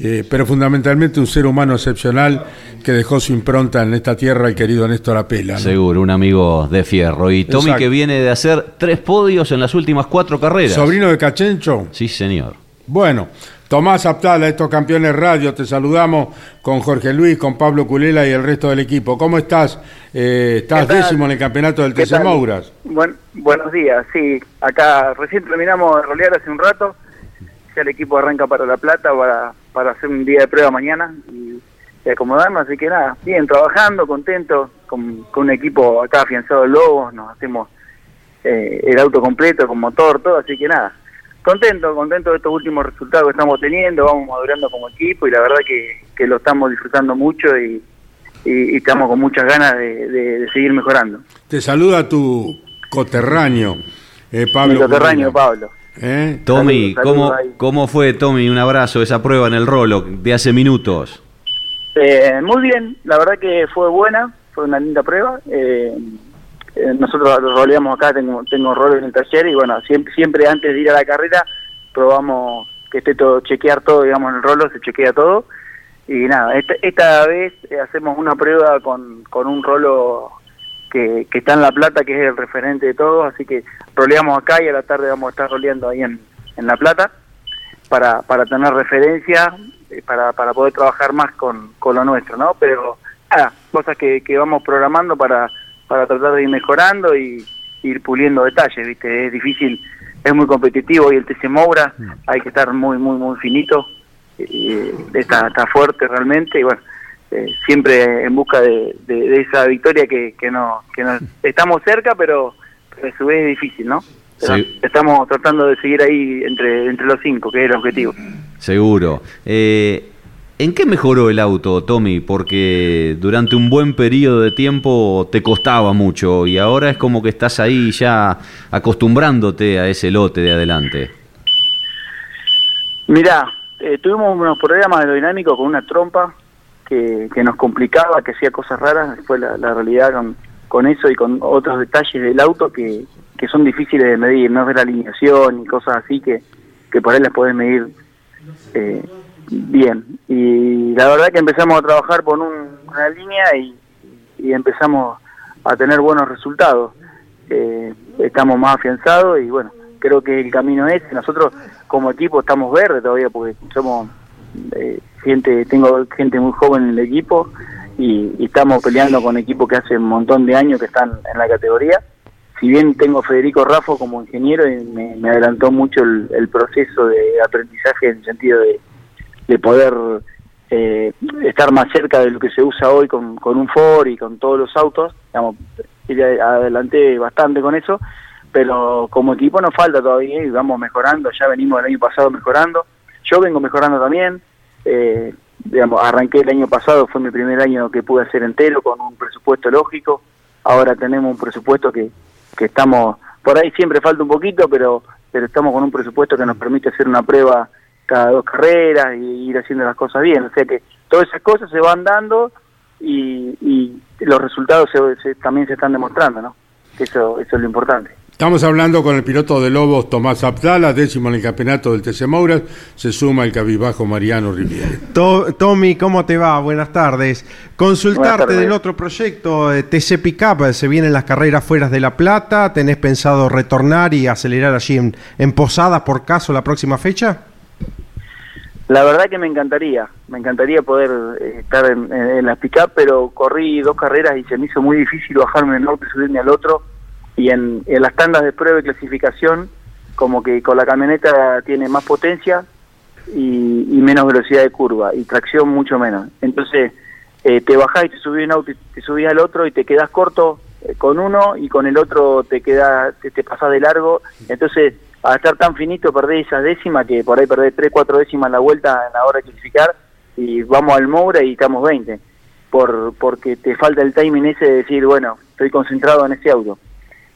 eh, pero fundamentalmente un ser humano excepcional que dejó su impronta en esta tierra el querido Néstor Apela. Seguro, un amigo de fierro. Y Tommy que viene de hacer tres podios en las últimas cuatro carreras. ¿Sobrino de Cachencho? Sí, señor. Bueno, Tomás Aptala, estos campeones radio, te saludamos con Jorge Luis, con Pablo Culela y el resto del equipo. ¿Cómo estás? Eh, estás décimo en el campeonato del TC Mouras. buenos días, sí. Acá recién terminamos de rolear hace un rato. Ya el equipo arranca para La Plata para, para hacer un día de prueba mañana y, acomodarnos. Así que nada, bien, trabajando, contento, con, un equipo acá afianzado en Lobos. Nos hacemos eh, el auto completo con motor, todo. Así que nada, contento, contento de estos últimos resultados que estamos teniendo, vamos madurando como equipo y la verdad que, lo estamos disfrutando mucho y, estamos con muchas ganas de, seguir mejorando. Te saluda tu coterráneo, eh, Pablo. Mi coterráneo, Pablo. ¿Eh? Tommy, ¿cómo, ¿cómo fue, Tommy? Un abrazo, esa prueba en el rolo de hace minutos. Eh, muy bien, la verdad que fue buena, fue una linda prueba. Eh, eh, nosotros roleamos acá, tengo, tengo rol en el taller y bueno, siempre, siempre antes de ir a la carrera probamos que esté todo, chequear todo, digamos, en el rolo se chequea todo. Y nada, esta, vez eh, hacemos una prueba con, con un rolo que, que, está en La Plata, que es el referente de todos, así que roleamos acá y a la tarde vamos a estar roleando ahí en, en La Plata para, para tener referencia, eh, para, para poder trabajar más con, con lo nuestro, ¿no? Pero nada, cosas que, que vamos programando para para tratar de ir mejorando y ir puliendo detalles, ¿viste? Es difícil, es muy competitivo y el TC Moura mm. hay que estar muy, muy, muy finito, eh, está, está fuerte realmente y bueno, eh, siempre en busca de, esa victoria que, que, no, que no estamos cerca, pero, a su vez es difícil, ¿no? Estamos tratando de seguir ahí entre, entre los cinco, que es el objetivo. Seguro. Eh, ¿En qué mejoró el auto, Tommy? Porque durante un buen periodo de tiempo te costaba mucho y ahora es como que estás ahí ya acostumbrándote a ese lote de adelante. Mirá, eh, tuvimos unos problemas aerodinámicos con una trompa que, nos complicaba, que hacía cosas raras. Después la, realidad con, eso y con otros detalles del auto que, que son difíciles de medir, no es la alineación y cosas así que, que por ahí las podés medir. Eh, bien. Y la verdad que empezamos a trabajar por una línea y, empezamos a tener buenos resultados. Eh, estamos más afianzados y bueno, creo que el camino es, nosotros como equipo estamos verdes todavía porque somos eh, gente, tengo gente muy joven en el equipo y, estamos peleando con equipos que hace un montón de años que están en la categoría. Si bien tengo Federico Raffo como ingeniero y me, adelantó mucho el proceso de aprendizaje en el sentido de, de poder eh, estar más cerca de lo que se usa hoy con, con un Ford y con todos los autos, digamos, adelanté bastante con eso, pero como equipo nos falta todavía y vamos mejorando, ya venimos el año pasado mejorando, yo vengo mejorando también, eh, digamos, arranqué el año pasado, fue mi primer año que pude hacer entero con un presupuesto lógico, ahora tenemos un presupuesto que, que estamos, por ahí siempre falta un poquito, pero, pero estamos con un presupuesto que nos permite hacer una prueba cada dos carreras y ir haciendo las cosas bien. O sea que todas esas cosas se van dando y, los resultados también se están demostrando, ¿no? Eso, eso es lo importante. Estamos hablando con el piloto de Lobos Tomás Abdala, décimo en el campeonato del TC Mouras. Se suma el cabibajo Mariano Riviera. Tommy, ¿cómo te va? Buenas tardes. Consultarte del otro proyecto, eh, TC Pickup. Se vienen las carreras fuera de La Plata. ¿Tenés pensado retornar y acelerar allí en Posadas por caso la próxima fecha? La verdad que me encantaría, me encantaría poder eh, estar en, en, las pick pero corrí dos carreras y se me hizo muy difícil bajarme en norte y subirme al otro. Y en, las tandas de prueba y clasificación, como que con la camioneta tiene más potencia y, menos velocidad de curva y tracción mucho menos. Entonces, eh, te bajás y te subís en auto y te subís al otro y te quedás corto eh, con uno y con el otro te queda te, te pasás de largo. Entonces, al estar tan finito perdés esa décima que por ahí perdés 3, 4 décimas en la vuelta en la hora de clasificar y vamos al Moura y estamos 20. Por, porque te falta el timing ese de decir, bueno, estoy concentrado en ese auto.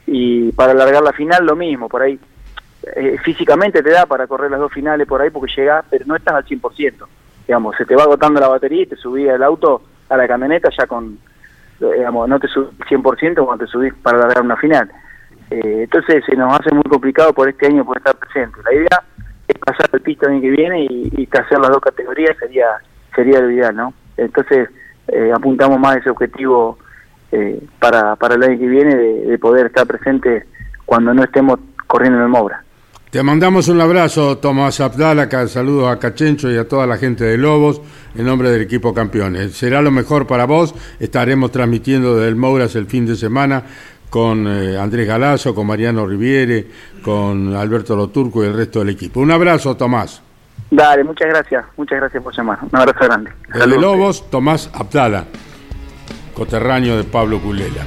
Y para alargar la final lo mismo, por ahí eh, físicamente te da para correr las dos finales por ahí porque llegás, pero no estás al 100%. Digamos, se te va agotando la batería y te subís al auto, a la camioneta ya con, digamos, no te subís 100% cuando te subís para alargar una final. Eh, entonces se nos hace muy complicado por este año poder estar presente. La idea es pasar el pista el año que viene y, y hacer las dos categorías sería sería lo ideal, ¿no? Entonces eh, apuntamos más a ese objetivo eh, para, para el año que viene de, de, poder estar presente cuando no estemos corriendo en el Moura. Te mandamos un abrazo, Tomás Abdala, saludos a Cachencho y a toda la gente de Lobos en nombre del equipo campeones. Será lo mejor para vos, estaremos transmitiendo desde el Mouras el fin de semana con eh, Andrés Galazo, con Mariano Riviere, con Alberto Loturco y el resto del equipo. Un abrazo, Tomás. Dale, muchas gracias, muchas gracias por llamar. Un abrazo grande. Desde Lobos, Tomás Abdala, coterráneo de Pablo Culela.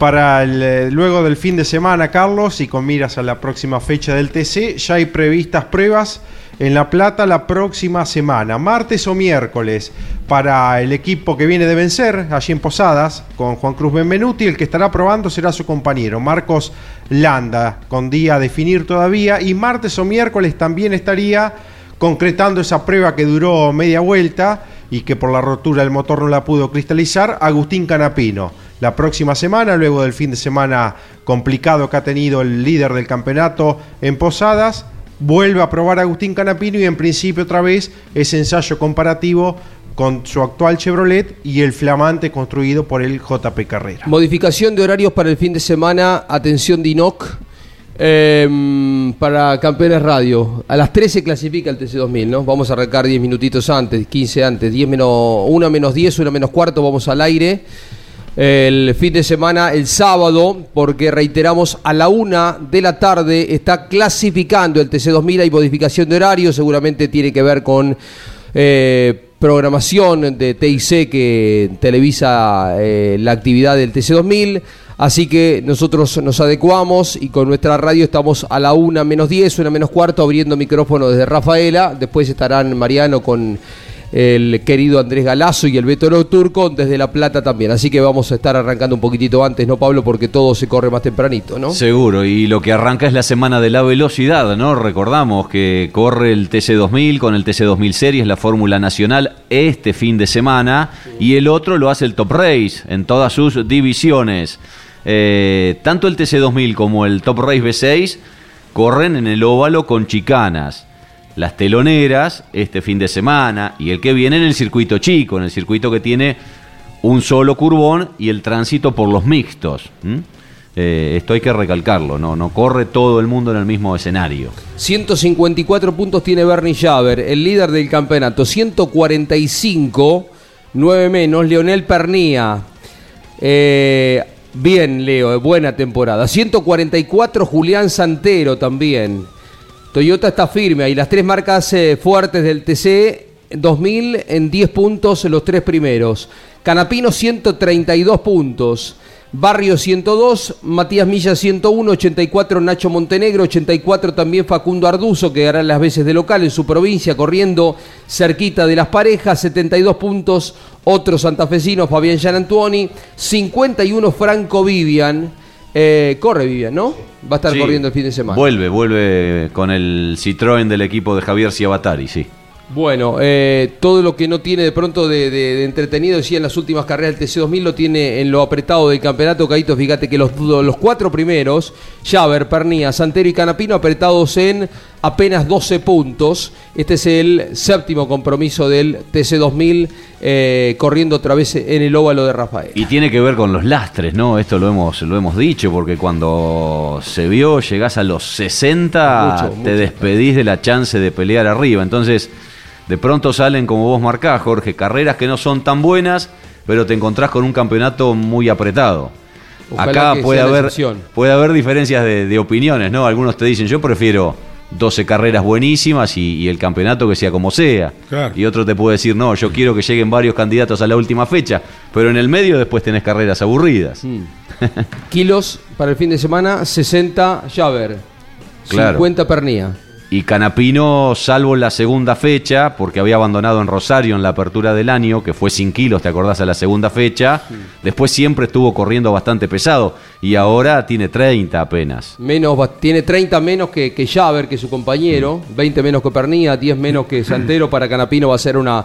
Para el, eh, luego del fin de semana, Carlos, y con miras a la próxima fecha del TC, ya hay previstas pruebas en La Plata la próxima semana, martes o miércoles, para el equipo que viene de vencer, allí en Posadas, con Juan Cruz Benvenuti. El que estará probando será su compañero, Marcos Landa, con día a definir todavía. Y martes o miércoles también estaría concretando esa prueba que duró media vuelta y que por la rotura del motor no la pudo cristalizar, Agustín Canapino. La próxima semana, luego del fin de semana complicado que ha tenido el líder del campeonato en Posadas, vuelve a probar Agustín Canapino y en principio otra vez ese ensayo comparativo con su actual Chevrolet y el flamante construido por el JP Carrera. Modificación de horarios para el fin de semana, atención DINOC, eh, para Campeones Radio. A las 13 clasifica el TC2000, ¿no? Vamos a arrancar 10 minutitos antes, 15 antes, 10 menos, 1 menos 10, 1 menos cuarto, vamos al aire el fin de semana, el sábado, porque reiteramos, a la una de la tarde está clasificando el TC2000, hay modificación de horario, seguramente tiene que ver con eh, programación de TIC que televisa eh, la actividad del TC2000. Así que nosotros nos adecuamos y con nuestra radio estamos a la una menos 10, una menos cuarto, abriendo micrófono desde Rafaela. Después estarán Mariano con el querido Andrés Galazo y el Beto Turco desde La Plata también. Así que vamos a estar arrancando un poquitito antes, ¿no, Pablo? Porque todo se corre más tempranito, ¿no? Seguro, y lo que arranca es la semana de la velocidad, ¿no? Recordamos que corre el TC2000 con el TC2000 Series, la Fórmula Nacional, este fin de semana, y el otro lo hace el Top Race en todas sus divisiones. Eh, tanto el TC2000 como el Top Race B6 corren en el óvalo con chicanas las teloneras este fin de semana y el que viene en el circuito chico, en el circuito que tiene un solo curbón y el tránsito por los mixtos. Eh, esto hay que recalcarlo, ¿no? no corre todo el mundo en el mismo escenario. 154 puntos tiene Bernie Javer, el líder del campeonato. 145, 9 menos, Leonel Pernía. Eh, bien, Leo, buena temporada. 144, Julián Santero también. Toyota está firme ahí. Las tres marcas eh, fuertes del TC 2000 en 10 puntos los tres primeros. Canapino 132 puntos. Barrio 102, Matías Milla 101, 84 Nacho Montenegro, 84 también Facundo Arduzo, que hará las veces de local en su provincia, corriendo cerquita de las parejas, 72 puntos, otro santafesino Fabián Gianantuoni, 51 Franco Vivian, eh, corre Vivian, ¿no? Va a estar Sí. corriendo el fin de semana. Vuelve, vuelve con el Citroën del equipo de Javier Ciabatari, sí. Bueno, eh, todo lo que no tiene de pronto de, de- de entretenido, decía en las últimas carreras del TC2000, lo tiene en lo apretado del campeonato. Caíto, fíjate que los, los cuatro primeros, Javer, Pernía, Santero y Canapino, apretados en apenas 12 puntos. Este es el séptimo compromiso del TC2000, eh, corriendo otra vez en el óvalo de Rafael. Y tiene que ver con los lastres, ¿no? Esto lo hemos, lo hemos dicho, porque cuando se vio, llegás a los 60, Mucho, te mucho. despedís de la chance de pelear arriba. Entonces, de pronto salen, como vos marcás, Jorge, carreras que no son tan buenas, pero te encontrás con un campeonato muy apretado. Acá puede haber, puede haber diferencias de, de opiniones, ¿no? Algunos te dicen, yo prefiero 12 carreras buenísimas y, el campeonato que sea como sea. Y otro te puede decir, no, yo quiero que lleguen varios candidatos a la última fecha, pero en el medio después tenés carreras aburridas. Mm. Kilos para el fin de semana, 60 Javer, 50 Pernía. Y Canapino, salvo la segunda fecha, porque había abandonado en Rosario en la apertura del año, que fue sin kilos, ¿te acordás? A la segunda fecha. Después siempre estuvo corriendo bastante pesado. Y ahora tiene 30 apenas. Menos, tiene 30 menos que, que Javer, que su compañero. 20 menos que Pernía, 10 menos que Santero. Para Canapino va a ser una,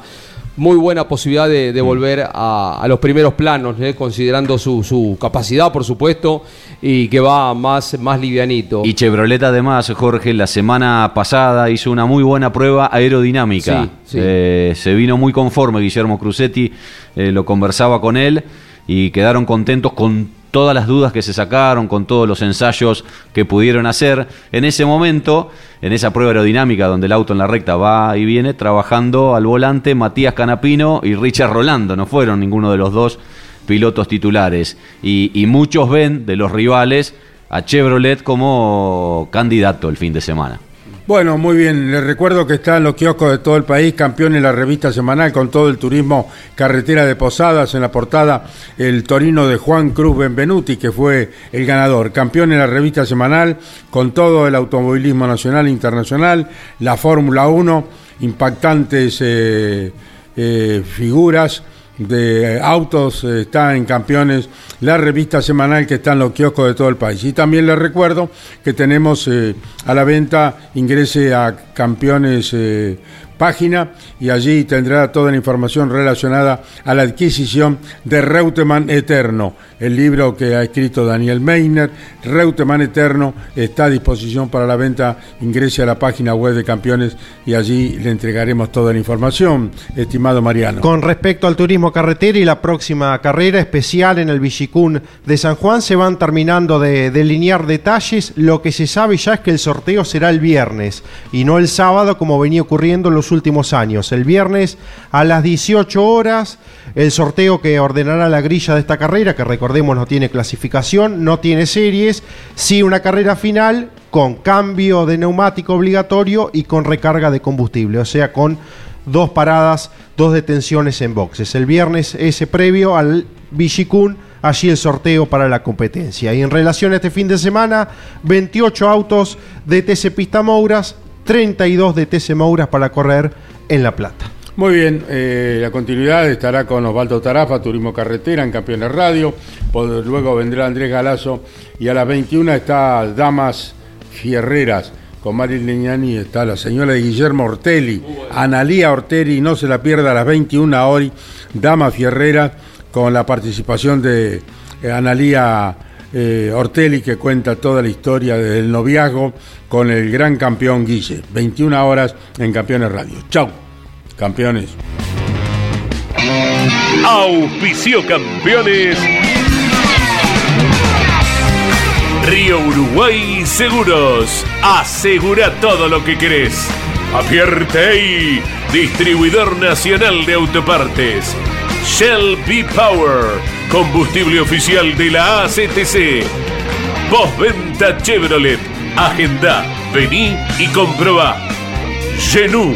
muy buena posibilidad de, mm. volver a, los primeros planos, ¿eh? considerando su, capacidad, por supuesto, y que va más, más livianito. Y Chevrolet, además, Jorge, la semana pasada hizo una muy buena prueba aerodinámica. Eh, se vino muy conforme Guillermo Crucetti, eh, lo conversaba con él y quedaron contentos con todas las dudas que se sacaron, con todos los ensayos que pudieron hacer. En ese momento, en esa prueba aerodinámica donde el auto en la recta va y viene, trabajando al volante Matías Canapino y Richard Rolando, no fueron ninguno de los dos pilotos titulares. Y, muchos ven de los rivales a Chevrolet como candidato el fin de semana. Bueno, muy bien. Les recuerdo que está en los kioscos de todo el país, campeón en la revista semanal con todo el turismo carretera de Posadas. En la portada, el Torino de Juan Cruz Benvenuti, que fue el ganador. Campeón en la revista semanal con todo el automovilismo nacional e internacional, la Fórmula 1, impactantes eh, eh, figuras de autos eh, está en Campeones, la revista semanal que está en los kioscos de todo el país. Y también les recuerdo que tenemos eh, a la venta, ingrese a Campeones eh, página y allí tendrá toda la información relacionada a la adquisición de Reutemann Eterno, el libro que ha escrito Daniel Meiner. Reutemann Eterno está a disposición para la venta. Ingrese a la página web de Campeones y allí le entregaremos toda la información, estimado Mariano. Con respecto al turismo carretera y la próxima carrera especial en el Villicún de San Juan, se van terminando de delinear detalles. Lo que se sabe ya es que el sorteo será el viernes y no el sábado como venía ocurriendo en los últimos años. El viernes a las 18 horas, el sorteo que ordenará la grilla de esta carrera, que recordemos no tiene clasificación, no tiene series, sí una carrera final con cambio de neumático obligatorio y con recarga de combustible, o sea, con dos paradas, dos detenciones en boxes. El viernes ese previo al Vichicún, allí el sorteo para la competencia. Y en relación a este fin de semana, 28 autos de TC Pista Mouras, 32 de TC Mouras para correr en La Plata. Muy bien, eh, la continuidad estará con Osvaldo Tarafa, Turismo Carretera en Campeones Radio. Luego vendrá Andrés Galazo y a las 21 está Damas Fierreras. Con Mari Leñani está la señora de Guillermo Ortelli, Analía Ortelli, no se la pierda a las 21 hoy, Damas Fierreras, con la participación de eh, Analía eh, Ortelli, que cuenta toda la historia del noviazgo con el gran campeón Guille. 21 horas en Campeones Radio. Chau, campeones. Auspicio Campeones. Río Uruguay Seguros. Asegura todo lo que querés. Apierte distribuidor nacional de autopartes. Shell B Power, combustible oficial de la ACTC. Postventa Chevrolet Agenda, vení y comprobá. Genú,